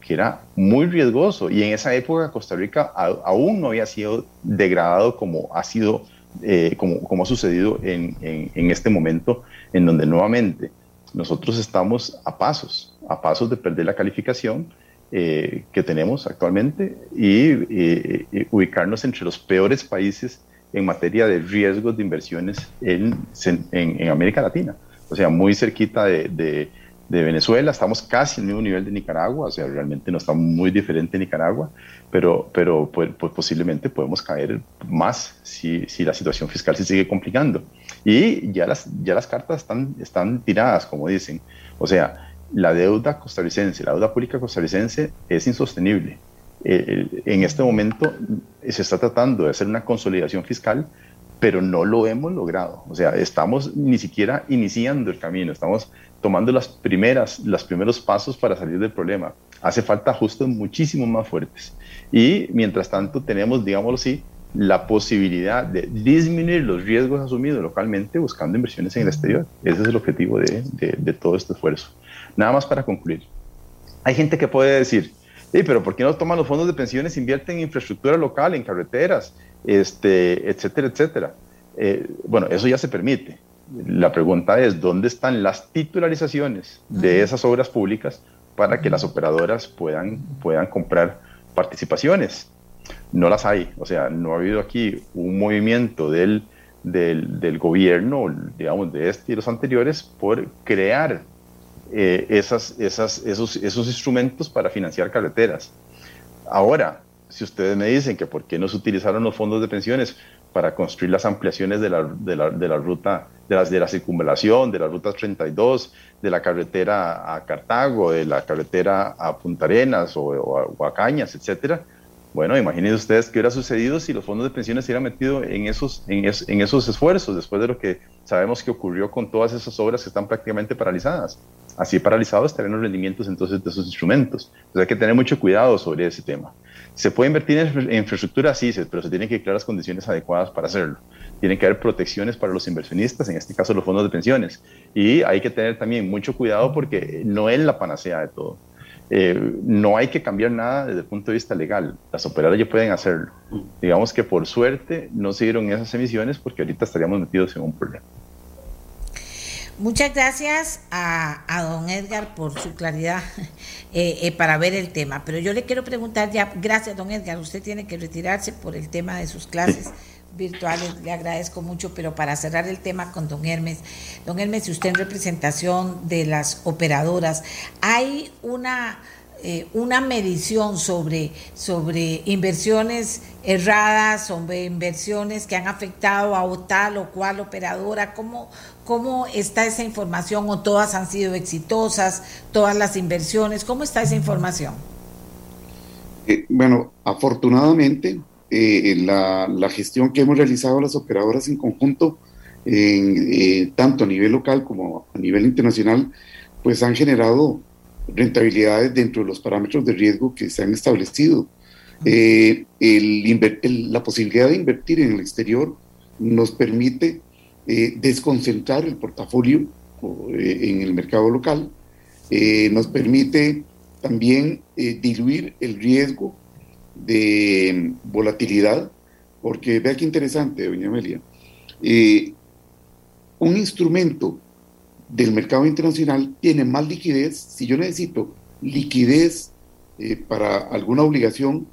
que era muy riesgoso y en esa época Costa Rica aún no había sido degradado como ha sido, eh, como, como ha sucedido en, en, este momento en donde nuevamente nosotros estamos a pasos, a pasos de perder la calificación eh, que tenemos actualmente y, ubicarnos entre los peores países en materia de riesgos de inversiones en, en, América Latina. O sea, muy cerquita de, Venezuela, estamos casi al mismo nivel de Nicaragua, o sea, realmente no está muy diferente Nicaragua, pero, pero pues, pues, posiblemente podemos caer más si, si, la situación fiscal se sigue complicando. Y ya las, ya las cartas están, están tiradas, como dicen. O sea, la deuda costarricense, la deuda pública costarricense es insostenible. Eh, en este momento se está tratando de hacer una consolidación fiscal, pero no lo hemos logrado. O sea, estamos ni siquiera iniciando el camino, estamos tomando las primeras, los primeros pasos para salir del problema. Hace falta ajustes muchísimo más fuertes. Y mientras tanto tenemos, digámoslo así, la posibilidad de disminuir los riesgos asumidos localmente buscando inversiones en el exterior. Ese es el objetivo de, de todo este esfuerzo. Nada más para concluir. Hay gente que puede decir, pero ¿por qué no toman los fondos de pensiones invierten en infraestructura local, en carreteras, este, etcétera, etcétera? Eh, bueno, eso ya se permite. La pregunta es, ¿dónde están las titularizaciones de esas obras públicas para que las operadoras puedan, puedan comprar participaciones? No las hay. O sea, no ha habido aquí un movimiento del, del, del gobierno, digamos, de este y los anteriores, por crear eh, esas, esas, esos, esos instrumentos para financiar carreteras. Ahora, si ustedes me dicen que por qué no se utilizaron los fondos de pensiones para construir las ampliaciones de la, de la, de la ruta, de, las, de la circunvalación, de la ruta 32, de la carretera a Cartago, de la carretera a Punta Arenas o, a, Cañas, etcétera, bueno, imagínense ustedes qué hubiera sucedido si los fondos de pensiones se hubieran metido en esos, en, en, esos esfuerzos, después de lo que sabemos que ocurrió con todas esas obras que están prácticamente paralizadas. Así paralizados estarían los rendimientos entonces de esos instrumentos. Entonces hay que tener mucho cuidado sobre ese tema. ¿Se puede invertir en, infraestructura? Sí, pero se tienen que crear las condiciones adecuadas para hacerlo. Tienen que haber protecciones para los inversionistas, en este caso los fondos de pensiones. Y hay que tener también mucho cuidado porque no es la panacea de todo eh, no hay que cambiar nada desde el punto de vista legal. Las operadoras ya pueden hacerlo. Digamos que por suerte no se dieron esas emisiones porque ahorita estaríamos metidos en un problema. Muchas gracias a, don Edgar por su claridad *laughs* eh, eh, para ver el tema. Pero yo le quiero preguntar ya, gracias don Edgar, usted tiene que retirarse por el tema de sus clases *laughs* virtuales, le agradezco mucho, pero para cerrar el tema con don Hermes, don Hermes, si usted en representación de las operadoras, hay una, eh, una medición sobre, sobre inversiones erradas, sobre inversiones que han afectado a tal o cual operadora, ¿cómo, cómo está esa información o todas han sido exitosas, todas las inversiones, ¿cómo está esa información? Eh, bueno, afortunadamente eh, la, gestión que hemos realizado las operadoras en conjunto, eh, tanto a nivel local como a nivel internacional, pues han generado rentabilidades dentro de los parámetros de riesgo que se han establecido. Eh, el, la posibilidad de invertir en el exterior nos permite eh, desconcentrar el portafolio eh, en el mercado local, nos permite también diluir el riesgo de volatilidad, porque vea qué interesante, doña Amelia, un instrumento del mercado internacional tiene más liquidez. Si yo necesito liquidez para alguna obligación,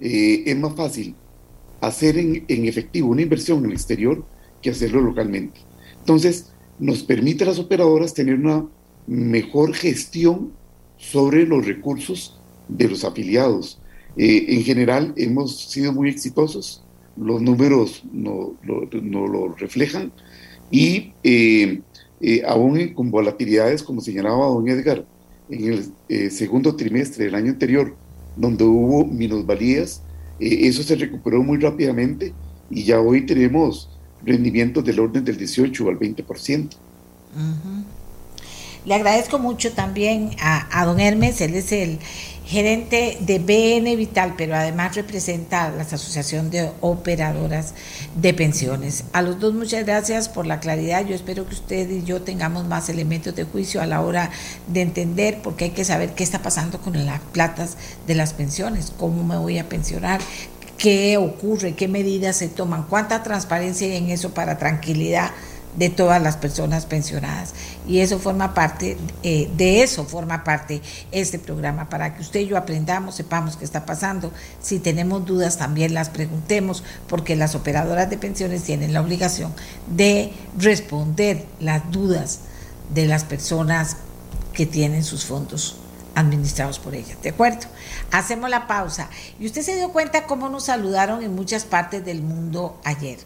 eh, es más fácil hacer en, efectivo una inversión en el exterior que hacerlo localmente. Entonces, nos permite a las operadoras tener una mejor gestión sobre los recursos de los afiliados. Eh, en general, hemos sido muy exitosos, los números no, lo reflejan y eh, aún con volatilidades, como señalaba don Edgar, en el segundo trimestre del año anterior, donde hubo minusvalías, eh, eso se recuperó muy rápidamente y ya hoy tenemos rendimientos del orden del 18 al 20%. Le agradezco mucho también a, a don Hermes, él es el gerente de BN Vital, pero además representa a la Asociación de Operadoras de Pensiones. A los dos muchas gracias por la claridad. Yo espero que usted y yo tengamos más elementos de juicio a la hora de entender, porque hay que saber qué está pasando con las platas de las pensiones, cómo me voy a pensionar, qué ocurre, qué medidas se toman, cuánta transparencia hay en eso para tranquilidad de todas las personas pensionadas. Y eso forma parte, eh, de eso forma parte este programa, para que usted y yo aprendamos, sepamos qué está pasando. Si tenemos dudas, también las preguntemos, porque las operadoras de pensiones tienen la obligación de responder las dudas de las personas que tienen sus fondos administrados por ellas. ¿De acuerdo? Hacemos la pausa. Y usted se dio cuenta cómo nos saludaron en muchas partes del mundo ayer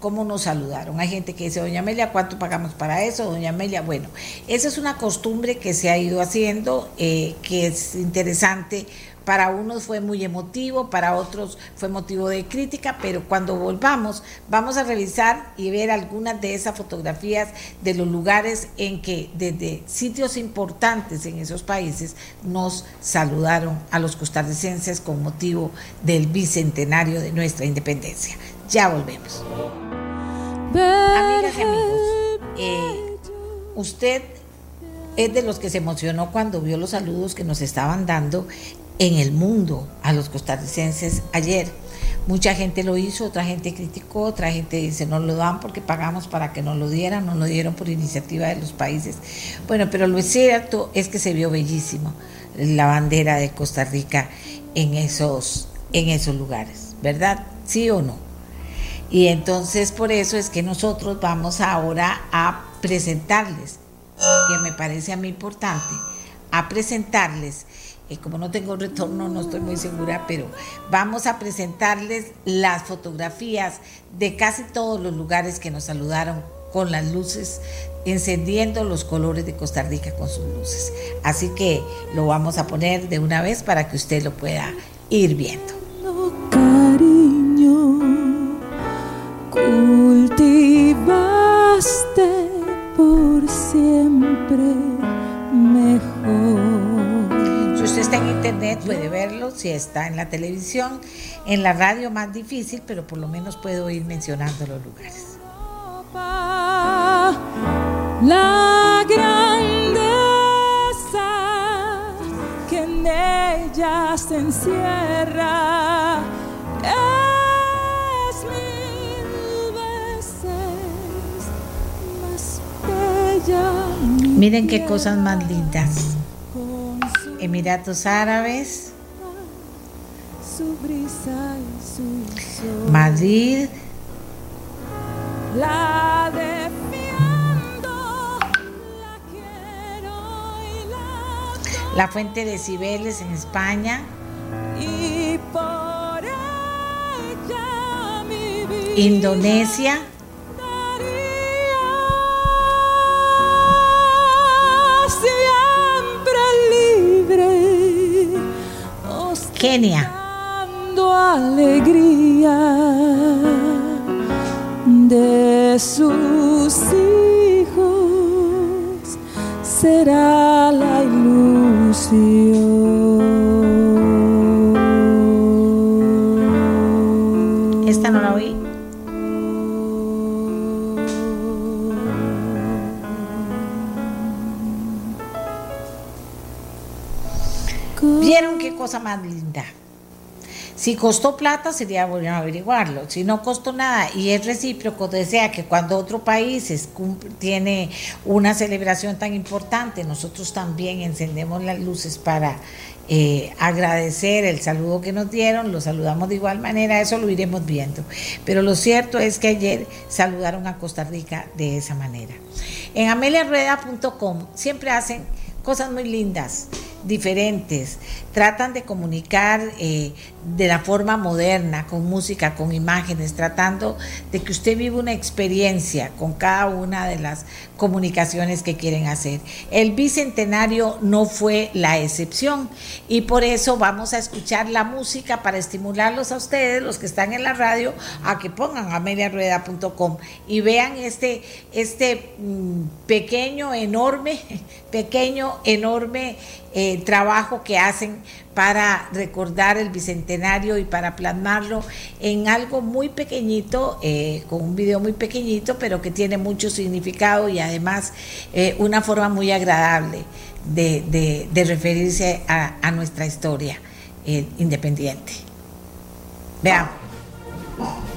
cómo nos saludaron. Hay gente que dice, doña Amelia, ¿cuánto pagamos para eso? Doña Amelia, bueno, esa es una costumbre que se ha ido haciendo, eh, que es interesante. Para unos fue muy emotivo, para otros fue motivo de crítica, pero cuando volvamos vamos a revisar y ver algunas de esas fotografías de los lugares en que desde sitios importantes en esos países nos saludaron a los costarricenses con motivo del bicentenario de nuestra independencia. Ya volvemos. Amigas y amigos, eh, usted es de los que se emocionó cuando vio los saludos que nos estaban dando en el mundo a los costarricenses ayer. Mucha gente lo hizo, otra gente criticó, otra gente dice no lo dan porque pagamos para que nos lo dieran, no lo dieron por iniciativa de los países. Bueno, pero lo cierto es que se vio bellísimo la bandera de Costa Rica en esos, en esos lugares, ¿verdad? ¿Sí o no? Y entonces por eso es que nosotros vamos ahora a presentarles, que me parece a mí importante, a presentarles, y como no tengo retorno no estoy muy segura, pero vamos a presentarles las fotografías de casi todos los lugares que nos saludaron con las luces, encendiendo los colores de Costa Rica con sus luces. Así que lo vamos a poner de una vez para que usted lo pueda ir viendo. cultivaste por siempre mejor. Está en internet puede verlo, si está en la televisión, en la radio más difícil, pero por lo menos puedo ir mencionando los lugares. La grandeza que en ella se encierra. Miren qué cosas más lindas. Emiratos Árabes, Madrid, la fuente de Cibeles en España. Indonesia. Kenia. alegría de sus hijos será la ilusión Esta no la oí. ¿Vieron qué cosa más? Si costó plata, sería bueno averiguarlo. Si no costó nada y es recíproco, desea que cuando otro país tiene una celebración tan importante, nosotros también encendemos las luces para eh, agradecer el saludo que nos dieron, lo saludamos de igual manera, eso lo iremos viendo. Pero lo cierto es que ayer saludaron a Costa Rica de esa manera. En ameliarueda.com siempre hacen cosas muy lindas diferentes, tratan de comunicar eh, de la forma moderna, con música, con imágenes, tratando de que usted viva una experiencia con cada una de las comunicaciones que quieren hacer. El bicentenario no fue la excepción y por eso vamos a escuchar la música para estimularlos a ustedes, los que están en la radio, a que pongan a mediarueda.com y vean este, este mm, pequeño, enorme, *laughs* pequeño, enorme eh, trabajo que hacen para recordar el bicentenario y para plasmarlo en algo muy pequeñito, eh, con un video muy pequeñito, pero que tiene mucho significado y además eh, una forma muy agradable de, referirse a, nuestra historia independiente. Veamos.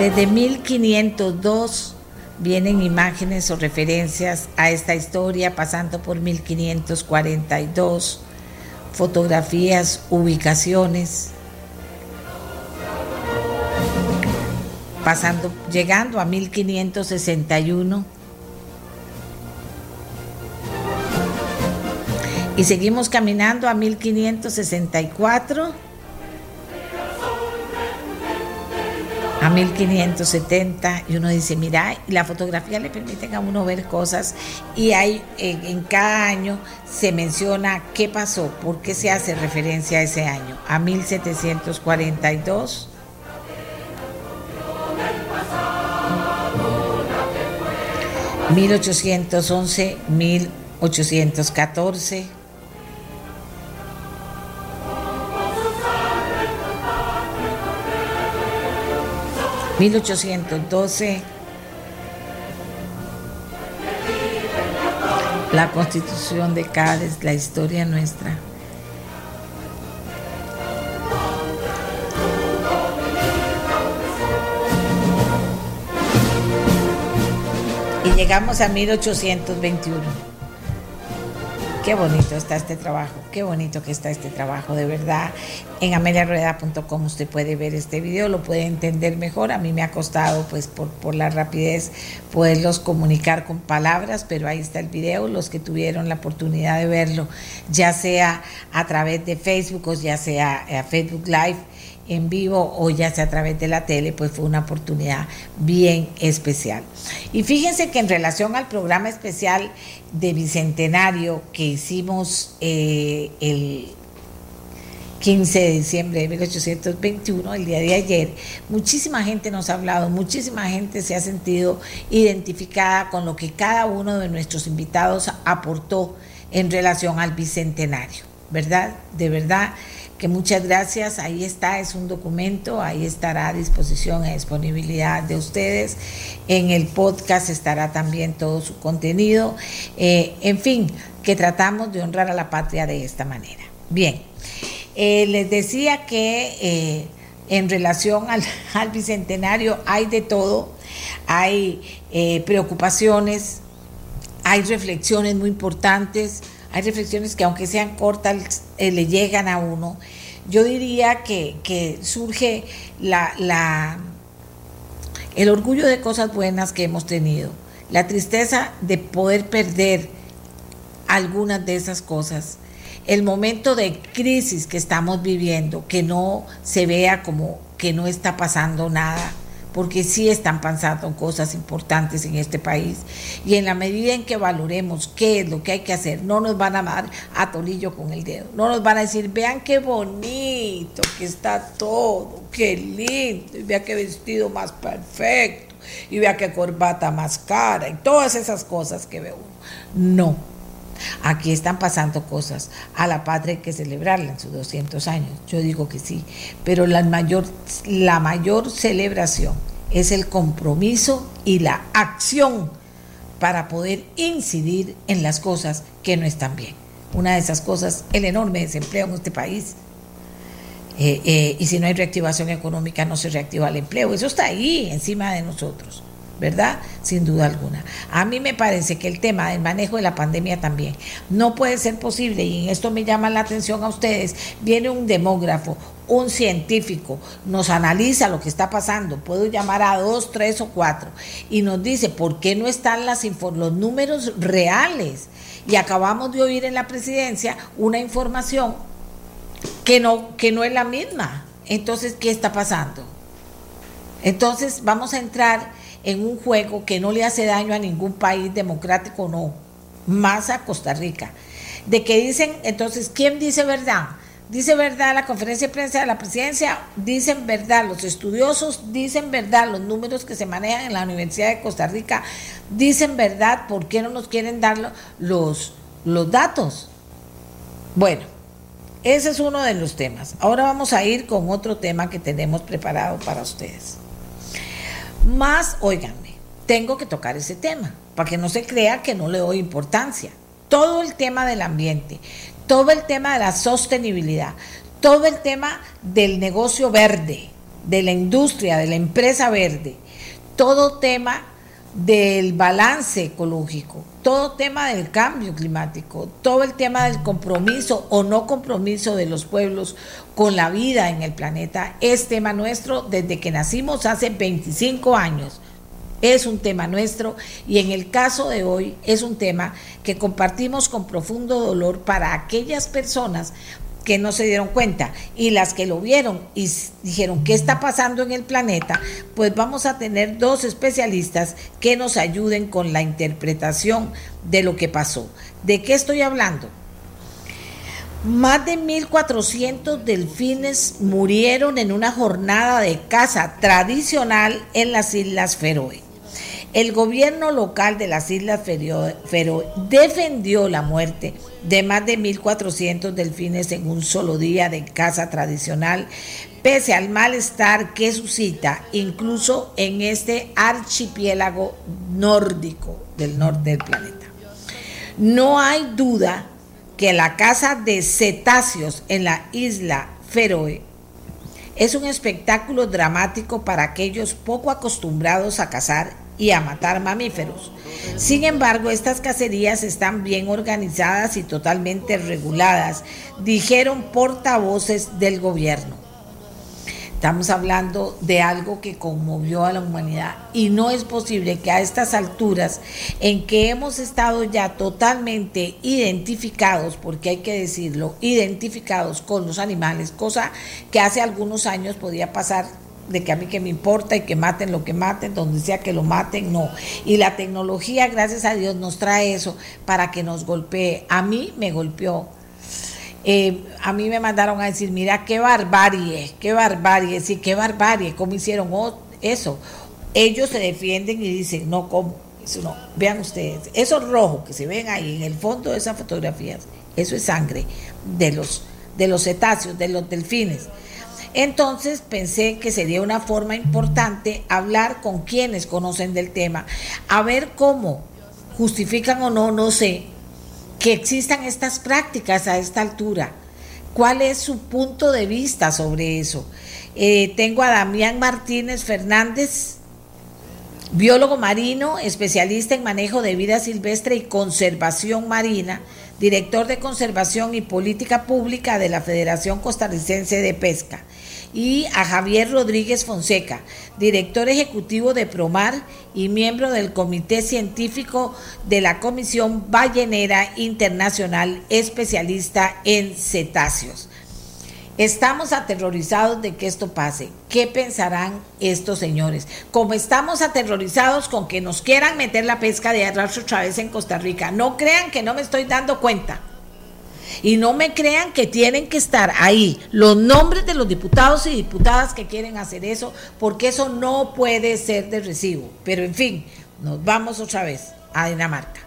Desde 1502 vienen imágenes o referencias a esta historia, pasando por 1542, fotografías, ubicaciones, pasando, llegando a 1561. Y seguimos caminando a 1564 a 1570 y uno dice, mira, y la fotografía le permite a uno ver cosas y hay en, cada año se menciona qué pasó, por qué se hace referencia a ese año, a 1742. ¿1811? ¿1814? 1812, la constitución de Cádiz, la historia nuestra. Y llegamos a 1821. Qué bonito está este trabajo, qué bonito que está este trabajo, de verdad. En ameliarueda.com usted puede ver este video, lo puede entender mejor. A mí me ha costado, pues, por, por la rapidez, poderlos comunicar con palabras, pero ahí está el video. Los que tuvieron la oportunidad de verlo, ya sea a través de Facebook o ya sea a Facebook Live en vivo o ya sea a través de la tele, pues fue una oportunidad bien especial. Y fíjense que en relación al programa especial de Bicentenario que hicimos eh, el 15 de diciembre de 1821, el día de ayer, muchísima gente nos ha hablado, muchísima gente se ha sentido identificada con lo que cada uno de nuestros invitados aportó en relación al Bicentenario, ¿verdad? De verdad que muchas gracias. Ahí está, es un documento, ahí estará a disposición y disponibilidad de ustedes. En el podcast estará también todo su contenido. Eh, en fin, que tratamos de honrar a la patria de esta manera. Bien, eh, les decía que eh, en relación al, *laughs* bicentenario hay de todo, hay preocupaciones, hay reflexiones muy importantes, hay reflexiones que aunque sean cortas, eh, le llegan a uno. Yo diría que, surge el orgullo de cosas buenas que hemos tenido, la tristeza de poder perder algunas de esas cosas, el momento de crisis que estamos viviendo, que no se vea como que no está pasando nada, porque sí están pasando cosas importantes en este país. Y en la medida en que valoremos qué es lo que hay que hacer, no nos van a dar a tolillo con el dedo, no nos van a decir, vean qué bonito que está todo, qué lindo, y vea qué vestido más perfecto, y vea qué corbata más cara, y todas esas cosas que ve uno. No. Aquí están pasando cosas. A la patria hay que celebrarla en sus 200 años. Yo digo que sí. Pero la mayor, la mayor celebración es el compromiso y la acción para poder incidir en las cosas que no están bien. Una de esas cosas, el enorme desempleo en este país. Eh, eh, y si no hay reactivación económica, no se reactiva el empleo. Eso está ahí, encima de nosotros. ¿Verdad? Sin duda alguna. A mí me parece que el tema del manejo de la pandemia también no puede ser posible, y en esto me llama la atención a ustedes, viene un demógrafo, un científico, nos analiza lo que está pasando, puedo llamar a dos, tres o cuatro, y nos dice por qué no están las los números reales. Y acabamos de oír en la presidencia una información que no, que no es la misma. Entonces, ¿qué está pasando? Entonces, vamos a entrar en un juego que no le hace daño a ningún país democrático, no, más a Costa Rica. De que dicen, entonces, ¿quién dice verdad? Dice verdad la conferencia de prensa de la presidencia, dicen verdad, los estudiosos dicen verdad, los números que se manejan en la Universidad de Costa Rica dicen verdad, ¿por qué no nos quieren dar los, los datos? Bueno, ese es uno de los temas. Ahora vamos a ir con otro tema que tenemos preparado para ustedes. Más, óiganme, tengo que tocar ese tema, para que no se crea que no le doy importancia. Todo el tema del ambiente, todo el tema de la sostenibilidad, todo el tema del negocio verde, de la industria, de la empresa verde, todo tema del balance ecológico, todo tema del cambio climático, todo el tema del compromiso o no compromiso de los pueblos con la vida en el planeta es tema nuestro desde que nacimos hace 25 años. Es un tema nuestro y en el caso de hoy es un tema que compartimos con profundo dolor para aquellas personas que no se dieron cuenta y las que lo vieron y dijeron qué está pasando en el planeta, pues vamos a tener dos especialistas que nos ayuden con la interpretación de lo que pasó. ¿De qué estoy hablando? Más de 1.400 delfines murieron en una jornada de caza tradicional en las Islas Feroe. El gobierno local de las Islas Feroe defendió la muerte de más de 1.400 delfines en un solo día de caza tradicional, pese al malestar que suscita incluso en este archipiélago nórdico del norte del planeta. No hay duda que la caza de cetáceos en la isla Feroe es un espectáculo dramático para aquellos poco acostumbrados a cazar y a matar mamíferos. Sin embargo, estas cacerías están bien organizadas y totalmente reguladas, dijeron portavoces del gobierno. Estamos hablando de algo que conmovió a la humanidad y no es posible que a estas alturas en que hemos estado ya totalmente identificados, porque hay que decirlo, identificados con los animales, cosa que hace algunos años podía pasar de que a mí que me importa y que maten lo que maten, donde sea que lo maten, no. Y la tecnología, gracias a Dios, nos trae eso para que nos golpee. A mí me golpeó. Eh, a mí me mandaron a decir, mira, qué barbarie, qué barbarie, sí, qué barbarie, cómo hicieron eso. Ellos se defienden y dicen, no, ¿cómo? Eso no. Vean ustedes, esos rojos que se ven ahí en el fondo de esas fotografías, eso es sangre de los, de los cetáceos, de los delfines. Entonces pensé que sería una forma importante hablar con quienes conocen del tema, a ver cómo justifican o no, no sé, que existan estas prácticas a esta altura. ¿Cuál es su punto de vista sobre eso? Eh, tengo a Damián Martínez Fernández. biólogo marino, especialista en manejo de vida silvestre y conservación marina, director de conservación y política pública de la Federación Costarricense de Pesca, y a Javier Rodríguez Fonseca, director ejecutivo de Promar y miembro del Comité Científico de la Comisión Ballenera Internacional, especialista en cetáceos. Estamos aterrorizados de que esto pase. ¿Qué pensarán estos señores? Como estamos aterrorizados con que nos quieran meter la pesca de arrastre otra vez en Costa Rica. No crean que no me estoy dando cuenta. Y no me crean que tienen que estar ahí los nombres de los diputados y diputadas que quieren hacer eso, porque eso no puede ser de recibo. Pero en fin, nos vamos otra vez a Dinamarca.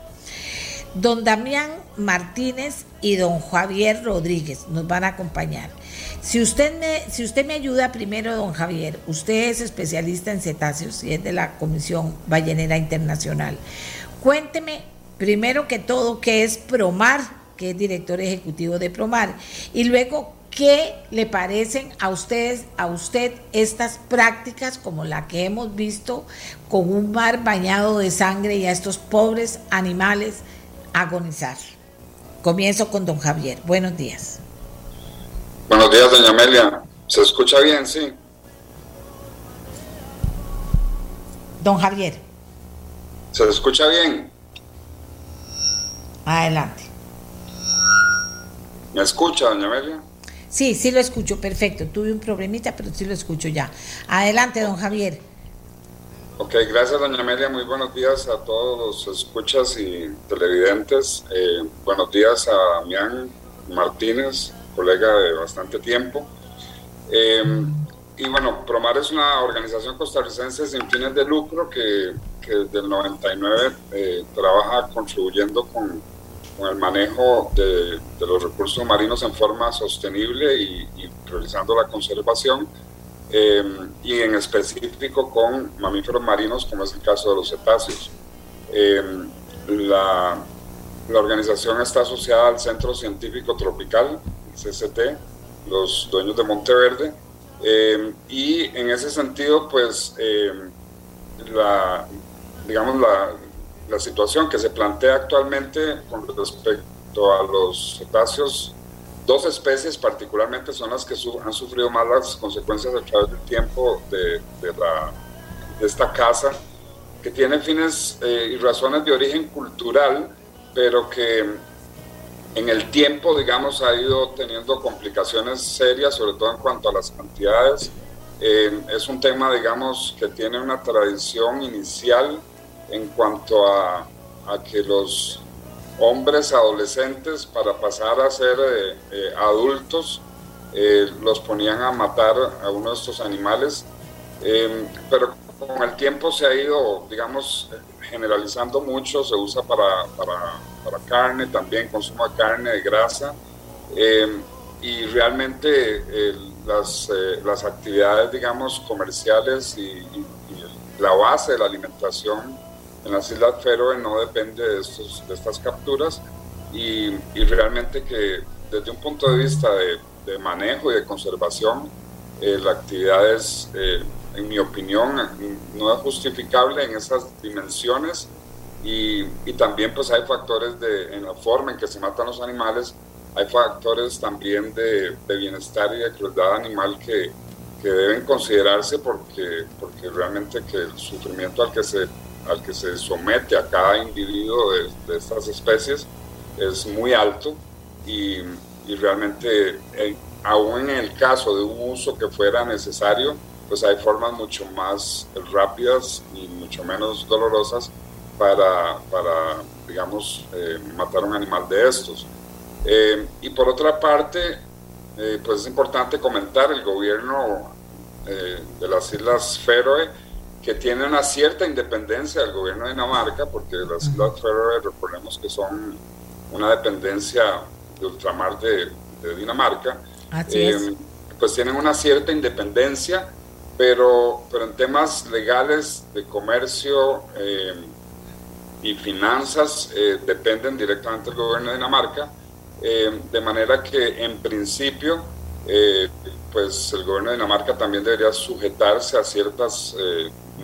Don Damián Martínez y don Javier Rodríguez nos van a acompañar. Si usted me, si usted me ayuda primero, don Javier, usted es especialista en cetáceos y es de la Comisión Ballenera Internacional. Cuénteme primero que todo qué es Promar, que es director ejecutivo de Promar, y luego qué le parecen a ustedes, a usted estas prácticas como la que hemos visto con un mar bañado de sangre y a estos pobres animales agonizar. Comienzo con don Javier. Buenos días. Buenos días, doña Amelia. ¿Se escucha bien? Sí. Don Javier. ¿Se escucha bien? Adelante. ¿Me escucha, doña Amelia? Sí, sí lo escucho, perfecto. Tuve un problemita, pero sí lo escucho ya. Adelante, don Javier. Ok, gracias, doña Amelia. Muy buenos días a todos los escuchas y televidentes. Eh, buenos días a Damián Martínez, colega de bastante tiempo. Eh, y bueno, Promar es una organización costarricense sin fines de lucro que, que desde el 99 eh, trabaja contribuyendo con, con el manejo de, de, los recursos marinos en forma sostenible y, y priorizando la conservación. Eh, y en específico con mamíferos marinos, como es el caso de los cetáceos. Eh, la, la organización está asociada al Centro Científico Tropical, CCT, los dueños de Monteverde, eh, y en ese sentido, pues, la, digamos, la, la, situación que se plantea actualmente con respecto a los cetáceos, dos especies particularmente son las que su, han sufrido más las consecuencias a través del tiempo de, de, la, de esta casa, que tiene fines eh, y razones de origen cultural, pero que en el tiempo, digamos, ha ido teniendo complicaciones serias, sobre todo en cuanto a las cantidades. Eh, es un tema, digamos, que tiene una tradición inicial en cuanto a, a que los hombres adolescentes, para pasar a ser eh, eh, adultos, eh, los ponían a matar a uno de estos animales, pero con el tiempo se ha ido, digamos, generalizando mucho, se usa para, para, para carne, también consumo de carne, de grasa, eh, y realmente las, eh, las, actividades, digamos, comerciales y, y, y, la base de la alimentación en las Islas Feroe no depende de, estos, de estas capturas. Y, y, realmente que desde un punto de vista de, de manejo y de conservación, la actividad es en mi opinión, no es justificable en esas dimensiones. Y, y, también pues hay factores de, en la forma en que se matan los animales, hay factores también de, de bienestar y de crueldad animal que, que, deben considerarse porque, porque realmente que el sufrimiento al que se, al que se somete a cada individuo de, estas especies es muy alto y, y realmente eh, aún en el caso de un uso que fuera necesario, pues hay formas mucho más rápidas y mucho menos dolorosas para, para digamos, eh, matar un animal de estos. Eh, y por otra parte, eh, pues es importante comentar el gobierno de las Islas Feroe, que tiene una cierta independencia del gobierno de Dinamarca, porque las Islas Feroe, recordemos que son una dependencia de ultramar de, de Dinamarca, pues tienen una cierta independencia pero, pero en temas legales de comercio eh, y finanzas eh, dependen directamente del gobierno de Dinamarca, eh, de manera que en principio pues el gobierno de Dinamarca también debería sujetarse a ciertas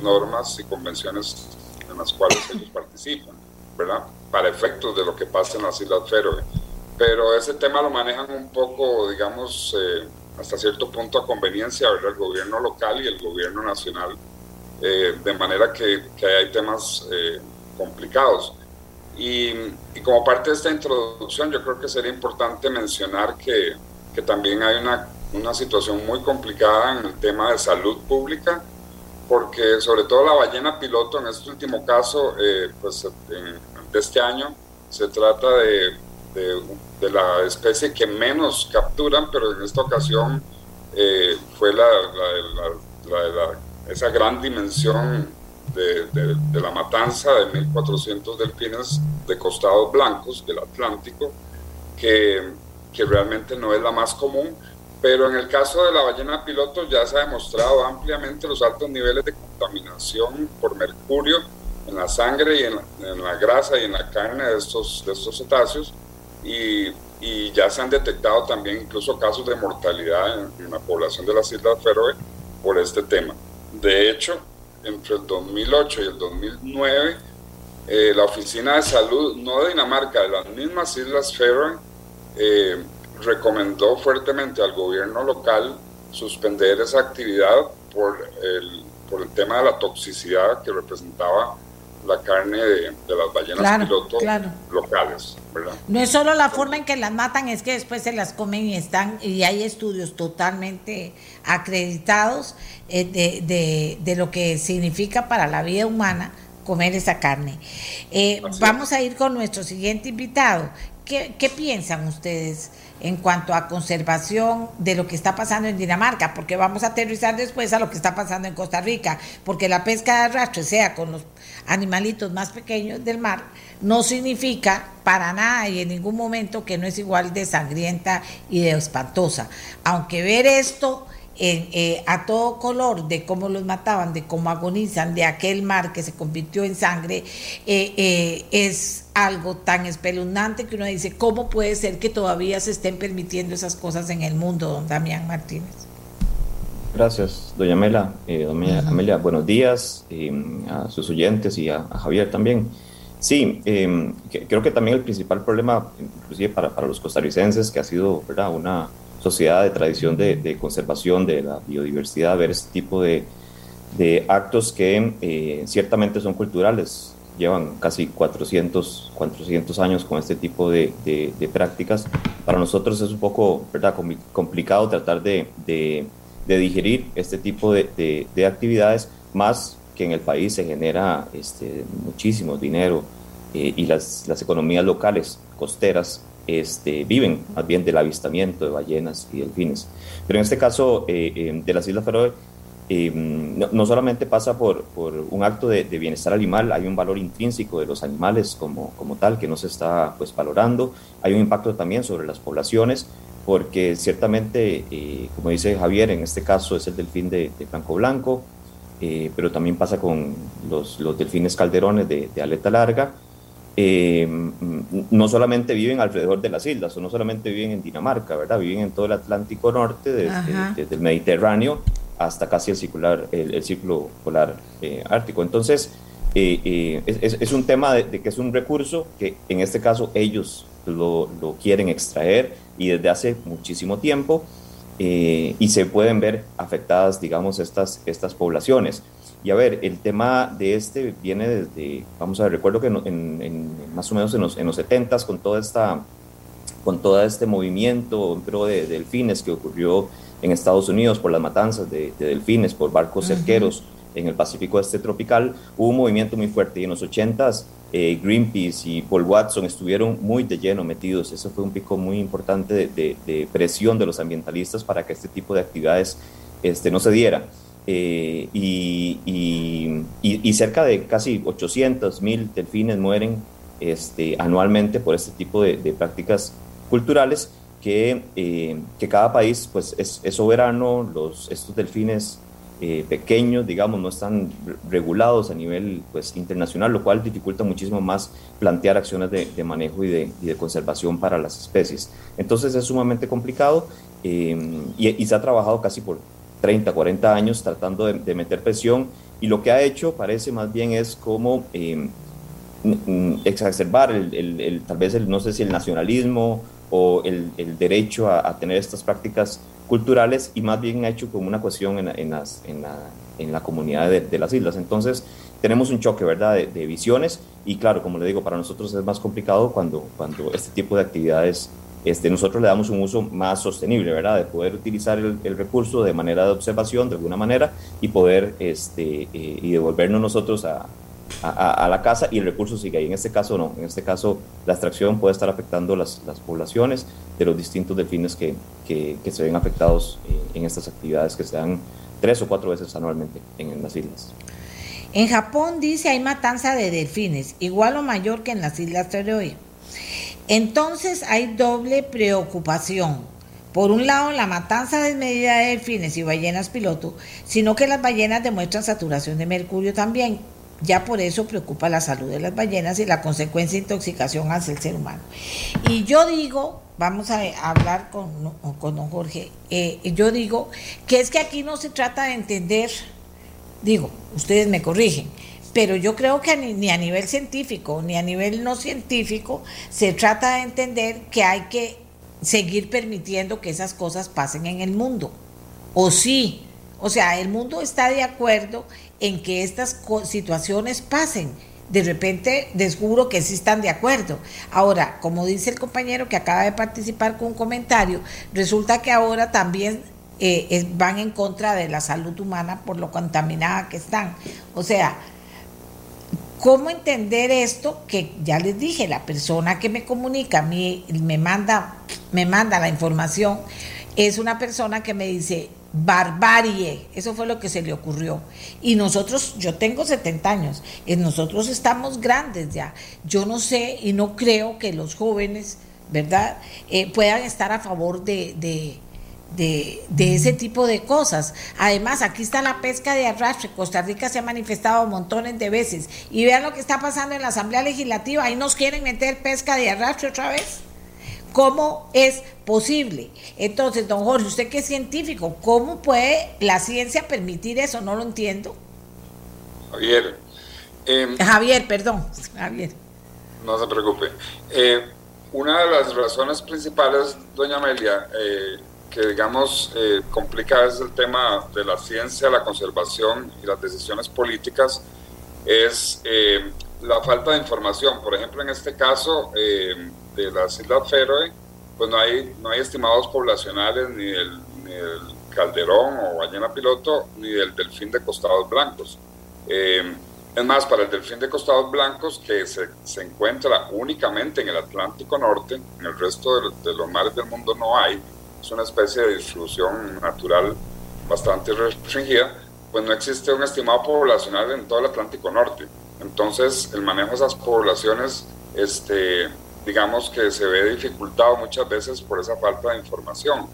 normas y convenciones en las cuales ellos participan, ¿verdad? Para efectos de lo que pasa en las Islas Feroe. Pero ese tema lo manejan un poco, digamos, eh, hasta cierto punto a conveniencia, ¿verdad? El gobierno local y el gobierno nacional, eh, de manera que, hay temas eh, complicados. Y, como parte de esta introducción, yo creo que sería importante mencionar que, que también hay una, una situación muy complicada en el tema de salud pública porque sobre todo la ballena piloto en este último caso, eh, pues de este año, se trata de, de, la especie que menos capturan, pero en esta ocasión eh, fue la, la, esa gran dimensión de, la matanza de 1.400 delfines de costados blancos del Atlántico, que, que realmente no es la más común, pero en el caso de la ballena piloto ya se ha demostrado ampliamente los altos niveles de contaminación por mercurio en la sangre y en la, grasa y en la carne de estos, de estos cetáceos y, y, ya se han detectado también incluso casos de mortalidad en, la población de las Islas Feroe por este tema. De hecho, entre el 2008 y el 2009, eh, la Oficina de Salud, no de Dinamarca, de las mismas Islas Feroe, eh, recomendó fuertemente al gobierno local suspender esa actividad por el, por el tema de la toxicidad que representaba la carne de, las ballenas piloto locales, ¿verdad? No es solo la forma en que las matan, es que después se las comen y están, y hay estudios totalmente acreditados eh, de, de, de, lo que significa para la vida humana comer esa carne. Eh, vamos a ir con nuestro siguiente invitado. ¿Qué, ¿Qué piensan ustedes? en cuanto a conservación de lo que está pasando en Dinamarca, porque vamos a aterrizar después a lo que está pasando en Costa Rica, porque la pesca de arrastre, sea con los animalitos más pequeños del mar, no significa para nada y en ningún momento que no es igual de sangrienta y de espantosa. Aunque ver esto eh, a todo color de cómo los mataban, de cómo agonizan, de aquel mar que se convirtió en sangre, eh, eh, es algo tan espeluznante que uno dice, ¿cómo puede ser que todavía se estén permitiendo esas cosas en el mundo, don Damián Martínez? Gracias, doña Amela. doña Amelia, buenos días a sus oyentes y a, Javier también. Sí, creo que también el principal problema, inclusive para, para los costarricenses, que ha sido ¿verdad? una sociedad de tradición de, conservación de la biodiversidad, ver este tipo de, actos que eh, ciertamente son culturales, llevan casi 400, 400 años con este tipo de, prácticas. Para nosotros es un poco ¿verdad? complicado tratar de, digerir este tipo de, actividades, más que en el país se genera este, muchísimo dinero eh, y las economías locales costeras este, viven más bien del avistamiento de ballenas y delfines. Pero en este caso eh, eh, de las Islas Feroe, eh, no, solamente pasa por, por un acto de, bienestar animal, hay un valor intrínseco de los animales como, como tal que no se está pues, valorando, hay un impacto también sobre las poblaciones, porque ciertamente, como dice Javier, en este caso es el delfín de, de Blanco Blanco, pero también pasa con los, los delfines calderones de, de aleta larga, eh, no solamente viven alrededor de las islas, o no solamente viven en Dinamarca, ¿verdad? Viven en todo el Atlántico Norte, desde, el Mediterráneo hasta casi el, circular, el, círculo polar eh, ártico. Entonces, eh, es, un tema de, que es un recurso que en este caso ellos lo, lo quieren extraer y desde hace muchísimo tiempo y se pueden ver afectadas, digamos, estas, estas poblaciones. Y a ver, el tema de este viene desde, vamos a ver, recuerdo que en, más o menos en los, en los 70 con toda esta con todo este movimiento pro de, delfines que ocurrió en Estados Unidos por las matanzas de, delfines por barcos cerqueros en el Pacífico Este tropical, hubo un movimiento muy fuerte y en los 80s eh, Greenpeace y Paul Watson estuvieron muy de lleno metidos. Eso fue un pico muy importante de, de, presión de los ambientalistas para que este tipo de actividades este, no se diera. Eh, y, cerca de casi 800 mil delfines mueren este, anualmente por este tipo de, prácticas culturales que, eh, que, cada país pues, es, soberano, los, estos delfines eh, pequeños, digamos, no están regulados a nivel pues, internacional, lo cual dificulta muchísimo más plantear acciones de, manejo y de, y de, conservación para las especies. Entonces es sumamente complicado y, y se ha trabajado casi por 30, 40 años tratando de, meter presión y lo que ha hecho parece más bien es como eh, exacerbar el, tal vez el, no sé si el nacionalismo o el, derecho a, tener estas prácticas culturales y más bien ha hecho como una cuestión en, las, en, la, en la comunidad de, de, las islas. Entonces tenemos un choque, ¿verdad?, de, de, visiones y claro, como le digo, para nosotros es más complicado cuando, cuando este tipo de actividades este, nosotros le damos un uso más sostenible, ¿verdad? De poder utilizar el, recurso de manera de observación, de alguna manera, y poder este, eh, y devolvernos nosotros a, la casa y el recurso sigue ahí. En este caso no, en este caso la extracción puede estar afectando las, poblaciones de los distintos delfines que, se ven afectados eh, en estas actividades que se dan tres o cuatro veces anualmente en, las islas. En Japón dice hay matanza de delfines, igual o mayor que en las Islas Feroe. Entonces hay doble preocupación. Por un lado, la matanza desmedida de delfines y ballenas piloto, sino que las ballenas demuestran saturación de mercurio también. Ya por eso preocupa la salud de las ballenas y la consecuencia de intoxicación hacia el ser humano. Y yo digo, vamos a hablar con, con don Jorge, eh, yo digo que es que aquí no se trata de entender, digo, ustedes me corrigen, pero yo creo que ni, a nivel científico ni a nivel no científico se trata de entender que hay que seguir permitiendo que esas cosas pasen en el mundo. O sí, o sea, el mundo está de acuerdo en que estas situaciones pasen. De repente descubro que sí están de acuerdo. Ahora, como dice el compañero que acaba de participar con un comentario, resulta que ahora también eh, van en contra de la salud humana por lo contaminada que están. O sea, ¿Cómo entender esto? Que ya les dije, la persona que me comunica, me, me, manda, me manda la información, es una persona que me dice, barbarie, eso fue lo que se le ocurrió. Y nosotros, yo tengo 70 años, y nosotros estamos grandes ya. Yo no sé y no creo que los jóvenes, ¿verdad?, eh, puedan estar a favor de, ese tipo de cosas. Además, aquí está la pesca de arrastre. Costa Rica se ha manifestado montones de veces. Y vean lo que está pasando en la Asamblea Legislativa. Ahí nos quieren meter pesca de arrastre otra vez. ¿Cómo es posible? Entonces, don Jorge, usted que es científico, ¿cómo puede la ciencia permitir eso? No lo entiendo. Javier. Em, Javier, perdón. Javier. No se preocupe. Eh, una de las razones principales, doña Amelia, eh, que digamos eh, complica es el tema de la ciencia, la conservación y las decisiones políticas es eh, la falta de información. Por ejemplo, en este caso eh, de las Islas Feroe, pues no hay, no hay estimados poblacionales ni del, ni del calderón o ballena piloto, ni del delfín de costados blancos. es más, para el delfín de costados blancos, que se, se, encuentra únicamente en el Atlántico Norte, en el resto de, de los mares del mundo no hay, es una especie de distribución natural bastante restringida, pues no existe un estimado poblacional en todo el Atlántico Norte. Entonces, el manejo de esas poblaciones, este, digamos que se ve dificultado muchas veces por esa falta de información.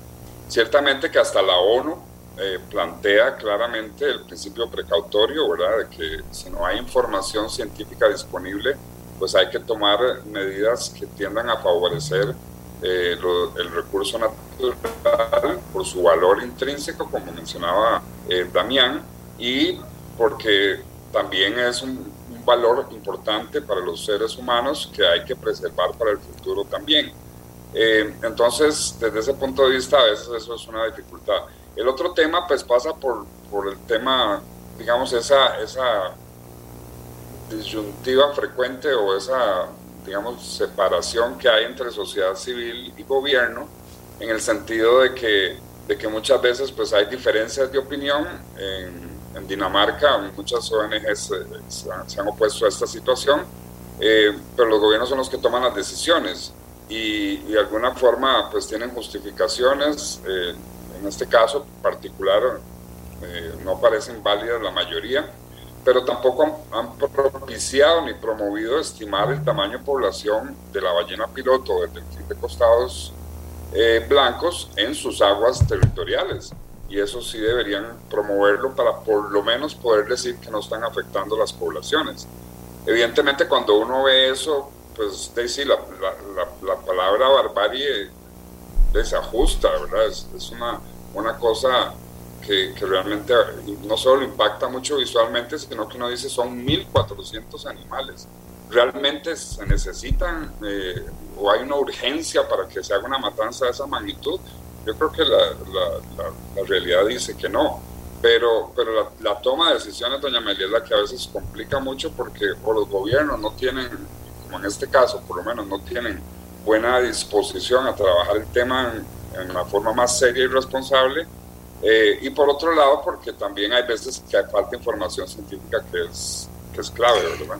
Ciertamente que hasta la ONU eh, plantea claramente el principio precautorio, ¿verdad? De que si no hay información científica disponible, pues hay que tomar medidas que tiendan a favorecer eh, el recurso natural por su valor intrínseco, como mencionaba eh, Damián, y porque también es un, valor importante para los seres humanos que hay que preservar para el futuro también. Eh, entonces, desde ese punto de vista, a veces eso es una dificultad. El otro tema, pues, pasa por, por el tema, digamos, esa, esa disyuntiva frecuente o esa digamos, separación que hay entre sociedad civil y gobierno, en el sentido de que, de que muchas veces pues hay diferencias de opinión. En, Dinamarca muchas ONGs se, han opuesto a esta situación, eh, pero los gobiernos son los que toman las decisiones y, de alguna forma pues tienen justificaciones. Eh, en este caso particular eh, no parecen válidas la mayoría pero tampoco han, propiciado ni promovido estimar el tamaño población de la ballena piloto del delfín de costados eh, blancos en sus aguas territoriales. Y eso sí deberían promoverlo para por lo menos poder decir que no están afectando las poblaciones. Evidentemente cuando uno ve eso, pues sí, la, la, palabra barbarie desajusta, ¿verdad? Es, es una, una cosa que, realmente no solo impacta mucho visualmente, sino que uno dice son 1.400 animales. ¿Realmente se necesitan eh, o hay una urgencia para que se haga una matanza de esa magnitud? Yo creo que la, la, realidad dice que no. Pero, pero la, toma de decisiones, doña Amelia, es la que a veces complica mucho porque o los gobiernos no tienen, como en este caso, por lo menos no tienen buena disposición a trabajar el tema en, en una forma más seria y responsable, eh, y por otro lado, porque también hay veces que falta información científica que es, que es clave, ¿verdad?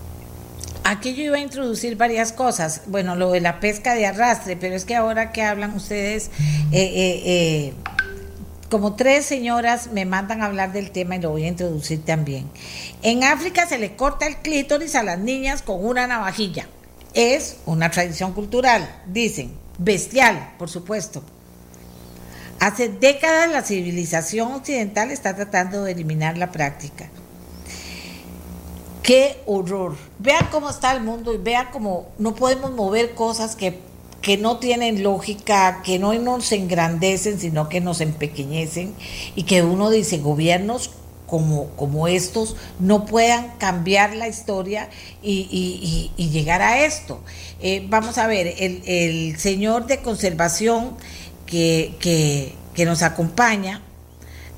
Aquí yo iba a introducir varias cosas. Bueno, lo de la pesca de arrastre, pero es que ahora que hablan ustedes, eh, eh, como tres señoras me mandan a hablar del tema y lo voy a introducir también. En África se le corta el clítoris a las niñas con una navajilla. Es una tradición cultural, dicen, bestial, por supuesto. Hace décadas la civilización occidental está tratando de eliminar la práctica. Qué horror. Vean cómo está el mundo y vean cómo no podemos mover cosas que, que no tienen lógica, que no nos engrandecen, sino que nos empequeñecen y que uno dice, gobiernos como, como estos no puedan cambiar la historia y, llegar a esto. Eh, vamos a ver, el, el señor de conservación que, que, nos acompaña,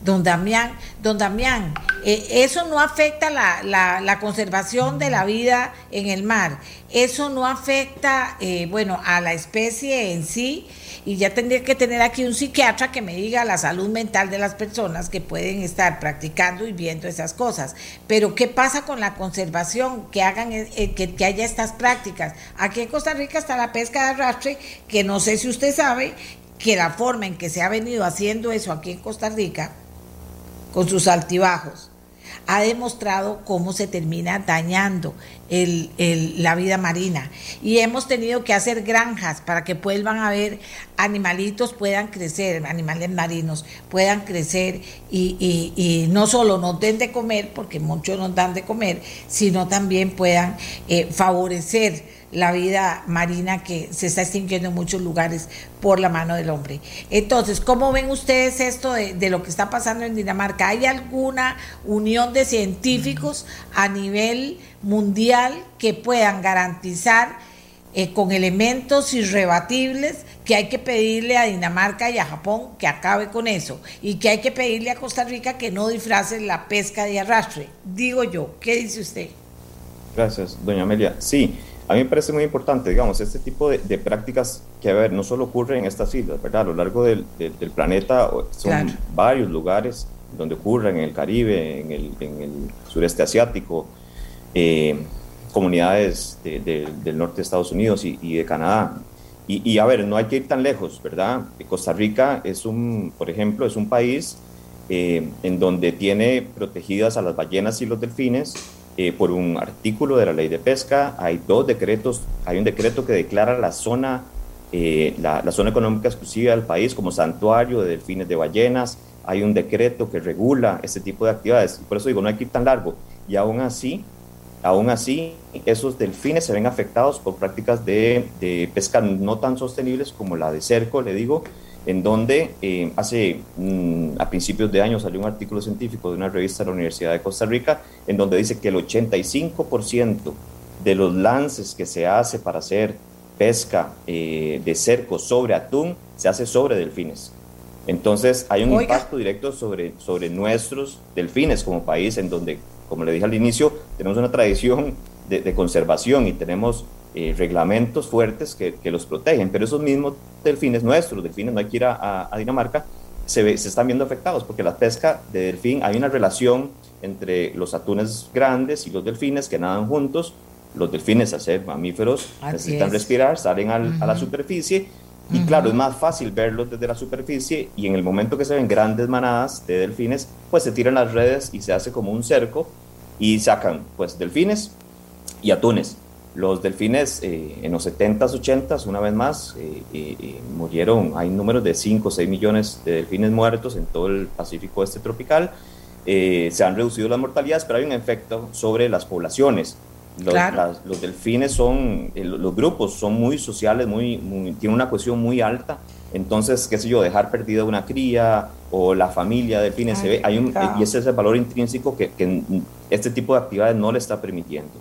don Damián, don Damián, eh, eso no afecta la, la, conservación de la vida en el mar, eso no afecta, eh, bueno, a la especie en sí, y ya tendría que tener aquí un psiquiatra que me diga la salud mental de las personas que pueden estar practicando y viendo esas cosas. Pero ¿qué pasa con la conservación? Que hagan, eh, que, que, haya estas prácticas. Aquí en Costa Rica está la pesca de arrastre, que no sé si usted sabe, que la forma en que se ha venido haciendo eso aquí en Costa Rica, con sus altibajos, ha demostrado cómo se termina dañando la vida marina. Y hemos tenido que hacer granjas para que vuelvan a ver animalitos puedan crecer, animales marinos puedan crecer y, no solo nos den de comer, porque muchos nos dan de comer, sino también puedan eh, favorecer la vida marina que se está extinguiendo en muchos lugares por la mano del hombre. Entonces, ¿cómo ven ustedes esto de, lo que está pasando en Dinamarca? ¿Hay alguna unión de científicos a nivel mundial que puedan garantizar eh, con elementos irrebatibles que hay que pedirle a Dinamarca y a Japón que acabe con eso y que hay que pedirle a Costa Rica que no disfrace la pesca de arrastre? Digo yo, ¿qué dice usted? Gracias, doña Amelia. Sí, a mí me parece muy importante, digamos, este tipo de, prácticas que, a ver, no solo ocurre en estas islas, ¿verdad? A lo largo del, planeta son varios lugares donde ocurren, en el Caribe, en el, sureste asiático, eh, comunidades del norte de Estados Unidos y, de Canadá. Y, a ver, no hay que ir tan lejos, ¿verdad? Costa Rica es un, por ejemplo, es un país eh, en donde tiene protegidas a las ballenas y los delfines eh, por un artículo de la ley de pesca, hay dos decretos, hay un decreto que declara la zona, eh, la, zona económica exclusiva del país como santuario de delfines de ballenas, hay un decreto que regula este tipo de actividades, por eso digo, no hay que ir tan largo, y aún así, aún así, esos delfines se ven afectados por prácticas de, de pesca no tan sostenibles como la de cerco, le digo, en donde eh, hace mm, a principios de año salió un artículo científico de una revista de la Universidad de Costa Rica, en donde dice que el 85% de los lances que se hace para hacer pesca eh, de cerco sobre atún se hace sobre delfines. Entonces hay un impacto directo sobre, sobre nuestros delfines como país, en donde, como le dije al inicio, tenemos una tradición de, de conservación y tenemos eh, reglamentos fuertes que, que, los protegen, pero esos mismos delfines, nuestros delfines, no hay que ir a, Dinamarca, se, ve, se están viendo afectados porque la pesca de delfín, hay una relación entre los atunes grandes y los delfines que nadan juntos, los delfines, al ser mamíferos, necesitan respirar, salen a la superficie y claro, es más fácil verlos desde la superficie y en el momento que se ven grandes manadas de delfines, pues se tiran las redes y se hace como un cerco y sacan pues delfines y atunes. Los delfines eh, en los 70s, 80s, una vez más, eh, eh, murieron. Hay números de 5 o 6 millones de delfines muertos en todo el Pacífico Este tropical. se han reducido las mortalidades, pero hay un efecto sobre las poblaciones. Los, los delfines son, los grupos son muy sociales, muy, tienen una cohesión muy alta. Entonces, qué sé yo, dejar perdida una cría o la familia de delfines, se ve, hay un, y ese es el valor intrínseco que, que, este tipo de actividades no le está permitiendo.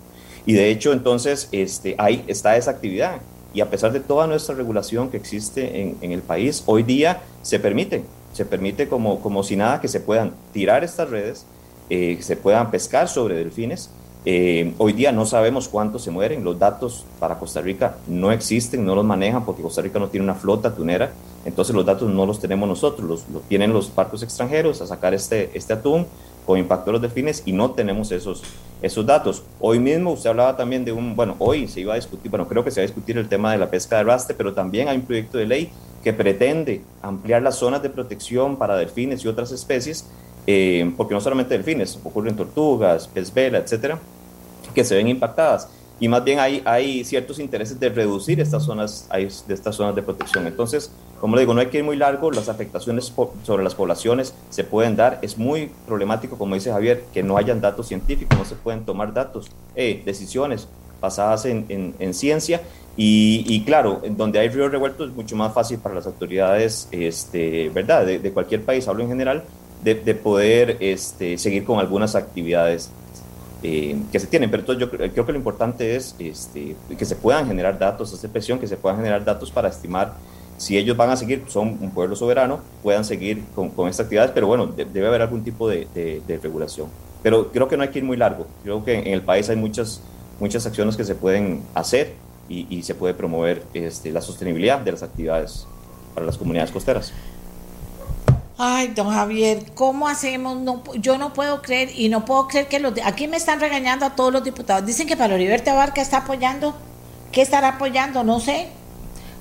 Y de hecho, entonces, este, ahí está esa actividad. Y a pesar de toda nuestra regulación que existe en, en el país, hoy día se permite, se permite como, como si nada que se puedan tirar estas redes, eh, se puedan pescar sobre delfines. Eh, hoy día no sabemos cuántos se mueren, los datos para Costa Rica no existen, no los manejan porque Costa Rica no tiene una flota tunera, entonces los datos no los tenemos nosotros, los, tienen los barcos extranjeros a sacar este, este atún con impacto de delfines y no tenemos esos, esos datos. Hoy mismo usted hablaba también de un, bueno, hoy se iba a discutir, bueno, creo que se va a discutir el tema de la pesca de arrastre, pero también hay un proyecto de ley que pretende ampliar las zonas de protección para delfines y otras especies, eh, porque no solamente delfines, ocurren tortugas, pez vela, etcétera, que se ven impactadas. Y más bien hay, ciertos intereses de reducir estas zonas, de estas zonas de protección. Entonces, como le digo, no hay que ir muy largo, las afectaciones sobre las poblaciones se pueden dar. Es muy problemático, como dice Javier, que no hayan datos científicos, no se pueden tomar datos, eh, decisiones basadas en, en, ciencia. Y, y, claro, donde hay ríos revueltos es mucho más fácil para las autoridades, este, ¿verdad? De, cualquier país, hablo en general, de, de poder este, seguir con algunas actividades eh, que se tienen. Pero yo creo, que lo importante es este, que se puedan generar datos, hacer presión, que se puedan generar datos para estimar si ellos van a seguir, son un pueblo soberano, puedan seguir con, con estas actividades, pero bueno, debe haber algún tipo de, de, regulación. Pero creo que no hay que ir muy largo. Creo que en el país hay muchas, muchas acciones que se pueden hacer y, y se puede promover este, la sostenibilidad de las actividades para las comunidades costeras. Ay, don Javier, ¿cómo hacemos? No, yo no puedo creer y no puedo creer que los... Aquí me están regañando a todos los diputados. Dicen que para Oliver Abarca está apoyando. ¿Qué estará apoyando? No sé.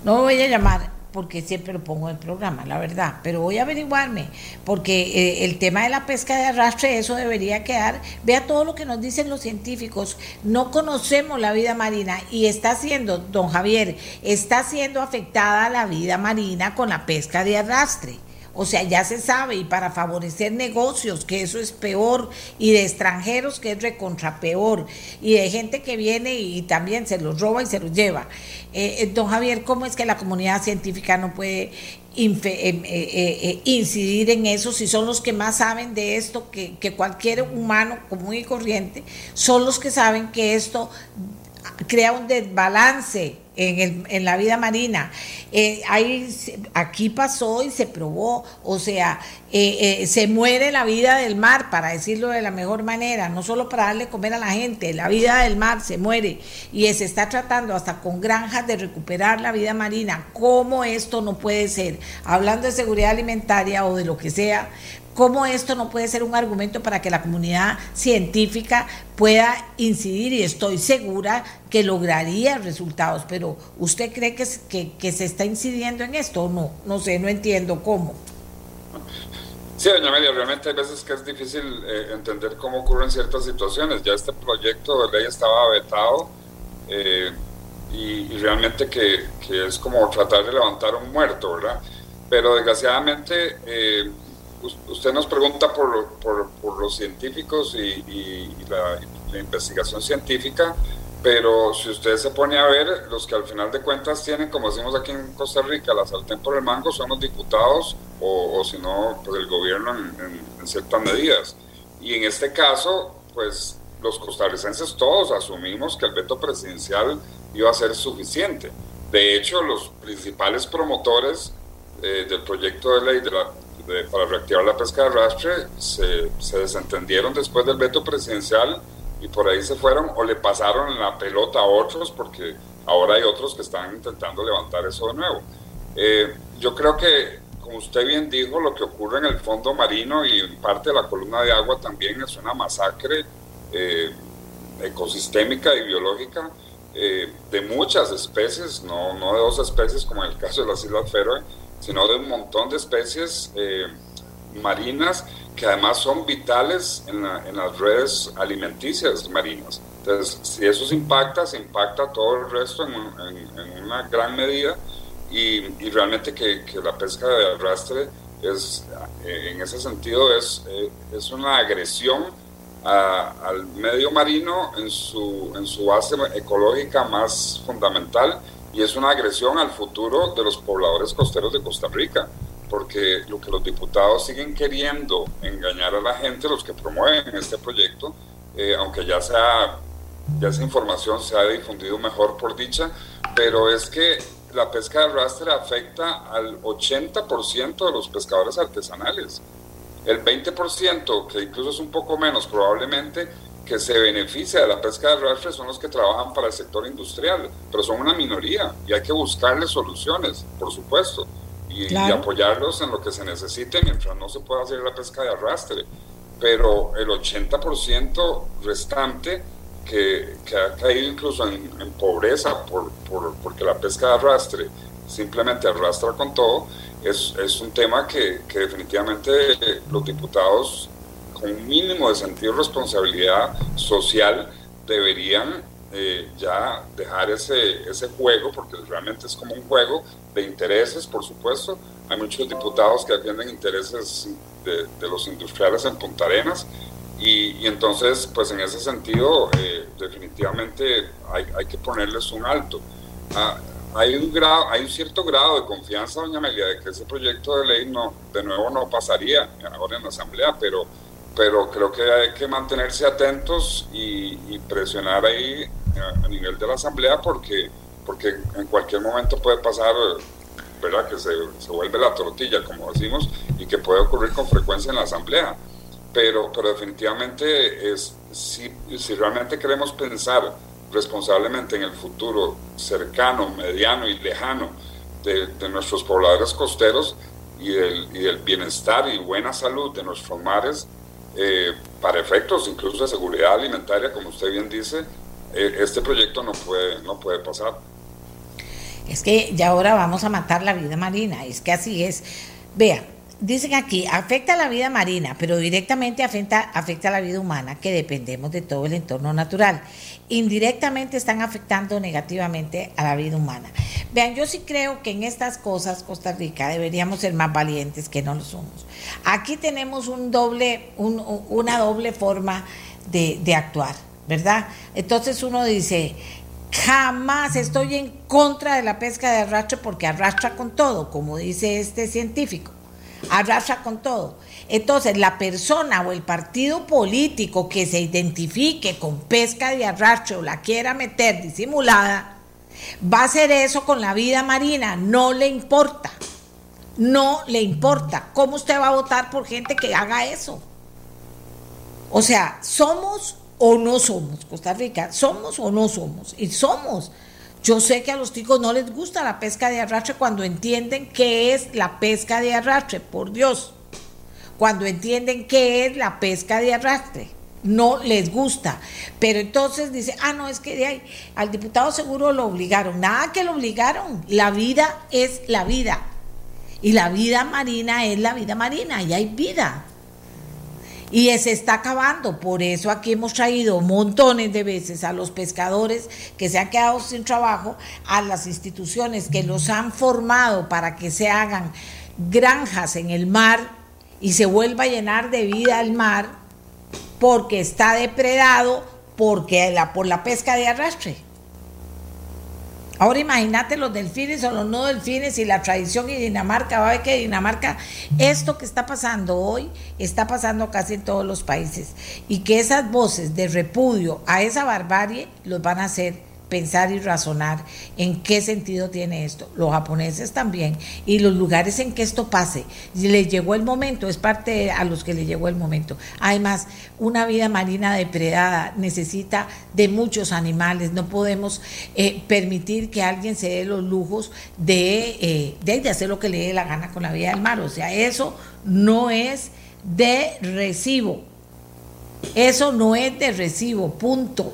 No voy a llamar porque siempre lo pongo en el programa, la verdad. Pero voy a averiguarme, porque eh, el tema de la pesca de arrastre, eso debería quedar. Vea todo lo que nos dicen los científicos. No conocemos la vida marina y está siendo, don Javier, está siendo afectada la vida marina con la pesca de arrastre. O sea, ya se sabe, y para favorecer negocios, que eso es peor, y de extranjeros, que es recontra peor, y de gente que viene y, también se los roba y se los lleva. Eh, eh, don Javier, ¿cómo es que la comunidad científica no puede eh, incidir en eso si son los que más saben de esto que cualquier humano común y corriente? Son los que saben que esto crea un desbalance en, el, en la vida marina. Eh, aquí pasó y se probó, o sea, eh, eh, se muere la vida del mar, para decirlo de la mejor manera, no solo para darle comer a la gente, la vida del mar se muere y se está tratando hasta con granjas de recuperar la vida marina. ¿Cómo esto no puede ser? Hablando de seguridad alimentaria o de lo que sea, ¿Cómo esto no puede ser un argumento para que la comunidad científica pueda incidir? Y estoy segura que lograría resultados, pero ¿usted cree que, que, se está incidiendo en esto o no? No sé, no entiendo cómo. Sí, doña Amelia, realmente hay veces que es difícil eh, entender cómo ocurren ciertas situaciones. Ya este proyecto de ley estaba vetado eh, y, realmente que, que, es como tratar de levantar un muerto, ¿verdad? Pero desgraciadamente... Eh, usted nos pregunta por, los científicos y, la, investigación científica, pero si usted se pone a ver, los que al final de cuentas tienen, como decimos aquí en Costa Rica, la sartén por el mango son los diputados o, o si no, pues el gobierno en, en, ciertas medidas. Y en este caso, pues los costarricenses todos asumimos que el veto presidencial iba a ser suficiente. De hecho, los principales promotores eh, del proyecto de ley de la para reactivar la pesca de arrastre se, se, desentendieron después del veto presidencial y por ahí se fueron o le pasaron la pelota a otros porque ahora hay otros que están intentando levantar eso de nuevo. Eh, yo creo que, como usted bien dijo, lo que ocurre en el fondo marino y en parte de la columna de agua también es una masacre eh, ecosistémica y biológica eh, de muchas especies, no, no de dos especies como en el caso de las Islas Feroe, sino de un montón de especies eh, marinas que además son vitales en, las redes alimenticias marinas. Entonces, si eso se impacta, se impacta todo el resto en, una gran medida y, realmente que, la pesca de arrastre es, eh, en ese sentido es, eh, es una agresión al medio marino en su, en su base ecológica más fundamental y es una agresión al futuro de los pobladores costeros de Costa Rica, porque lo que los diputados siguen queriendo engañar a la gente, los que promueven este proyecto, eh, aunque ya sea ya esa información se ha difundido mejor por dicha, pero es que la pesca de arrastre afecta al 80% de los pescadores artesanales. El 20%, que incluso es un poco menos probablemente, que se beneficia de la pesca de arrastre son los que trabajan para el sector industrial, pero son una minoría y hay que buscarles soluciones, por supuesto, y, y apoyarlos en lo que se necesite mientras no se pueda hacer la pesca de arrastre. Pero el 80% restante que, ha caído incluso en, pobreza por, porque la pesca de arrastre simplemente arrastra con todo, es, es un tema que, que, definitivamente los diputados con un mínimo de sentido de responsabilidad social deberían eh, ya dejar ese, ese juego, porque realmente es como un juego de intereses, por supuesto. Hay muchos diputados que defienden intereses de, de los industriales en Punta Arenas y, entonces, pues en ese sentido, eh, definitivamente hay, hay, que ponerles un alto. Ah, hay, un grado, hay un cierto grado de confianza, doña Amelia, de que ese proyecto de ley no, de nuevo no pasaría ahora en la Asamblea, pero, pero creo que hay que mantenerse atentos y, presionar ahí a, nivel de la Asamblea porque, porque en cualquier momento puede pasar ¿verdad? que se, se vuelve la tortilla, como decimos, y que puede ocurrir con frecuencia en la Asamblea pero, pero definitivamente es, si, si realmente queremos pensar responsablemente en el futuro cercano, mediano y lejano de, de nuestros pobladores costeros y del, y del, bienestar y buena salud de nuestros mares, eh, para efectos incluso de seguridad alimentaria, como usted bien dice, eh, este proyecto no puede, no puede pasar. Es que ya ahora vamos a matar la vida marina, es que así es. Vea, dicen aquí, afecta la vida marina, pero directamente afecta, afecta a la vida humana, que dependemos de todo el entorno natural. Indirectamente están afectando negativamente a la vida humana. Vean, yo sí creo que en estas cosas, Costa Rica, deberíamos ser más valientes que no lo somos. Aquí tenemos una doble forma de, de actuar, ¿verdad? Entonces uno dice, Jamás estoy en contra de la pesca de arrastre porque arrastra con todo, como dice este científico arrastra con todo. Entonces, la persona o el partido político que se identifique con pesca de arrastre o la quiera meter disimulada, va a hacer eso con la vida marina, no le importa. No le importa. ¿Cómo usted va a votar por gente que haga eso? O sea, ¿somos o no somos Costa Rica? ¿Somos o no somos? Y somos. Yo sé que a los chicos no les gusta la pesca de arrastre cuando entienden qué es la pesca de arrastre, por Dios. Cuando entienden qué es la pesca de arrastre. No les gusta. Pero entonces dice, ah, no, es que de ahí, al diputado seguro lo obligaron. Nada que lo obligaron. La vida es la vida. Y la vida marina es la vida marina. Y hay vida y se está acabando. Por eso aquí hemos traído montones de veces a los pescadores que se han quedado sin trabajo, a las instituciones que los han formado para que se hagan granjas en el mar y se vuelva a llenar de vida el mar porque está depredado porque la, por la pesca de arrastre. Ahora imagínate los delfines o los no delfines y la tradición y Dinamarca. Va a ver que Dinamarca, esto que está pasando hoy, está pasando casi en todos los países. Y que esas voces de repudio a esa barbarie los van a hacer pensar y razonar en qué sentido tiene esto. Los japoneses también. Y los lugares en que esto pase. Les llegó el momento, es parte a los que les llegó el momento. Además, una vida marina depredada necesita de muchos animales. No podemos eh, permitir que alguien se dé los lujos de, eh, de hacer lo que le dé la gana con la vida del mar. O sea, eso no es de recibo. Eso no es de recibo, punto.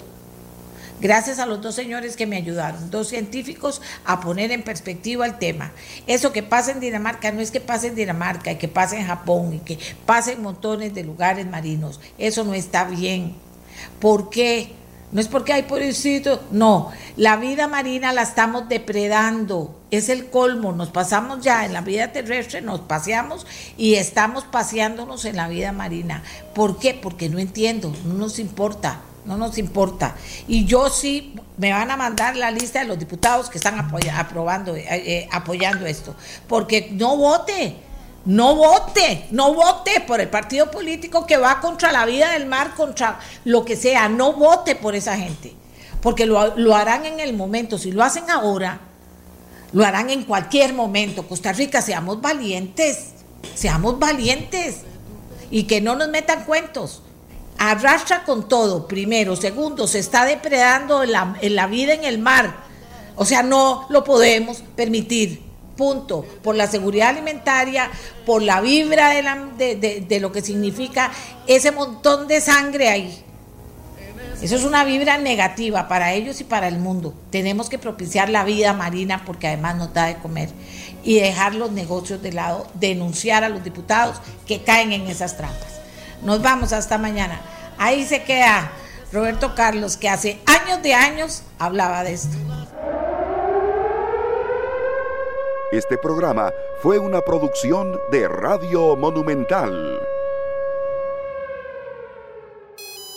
Gracias a los dos señores que me ayudaron, dos científicos, a poner en perspectiva el tema. Eso que pasa en Dinamarca no es que pase en Dinamarca y que pase en Japón y que pase en montones de lugares marinos. Eso no está bien. ¿Por qué? No es porque hay pobrecito, no. La vida marina la estamos depredando. Es el colmo. Nos pasamos ya en la vida terrestre, nos paseamos y estamos paseándonos en la vida marina. ¿Por qué? Porque no entiendo, no nos importa, no nos importa. Y yo sí me van a mandar la lista de los diputados que están aprobando, eh, eh, apoyando esto. Porque no vote no vote, no vote por el partido político que va contra la vida del mar, contra lo que sea, no vote por esa gente, porque lo, harán en el momento, si lo hacen ahora, lo harán en cualquier momento. Costa Rica, seamos valientes, seamos valientes y que no nos metan cuentos. Arrastra con todo, primero, segundo, se está depredando la, la vida en el mar. O sea, no lo podemos permitir punto, por la seguridad alimentaria, por la vibra de, lo que significa ese montón de sangre ahí. Eso es una vibra negativa para ellos y para el mundo. Tenemos que propiciar la vida marina porque además nos da de comer y dejar los negocios de lado, denunciar a los diputados que caen en esas trampas. Nos vamos hasta mañana. Ahí se queda Roberto Carlos, que hace años de años hablaba de esto. Este programa fue una producción de Radio Monumental.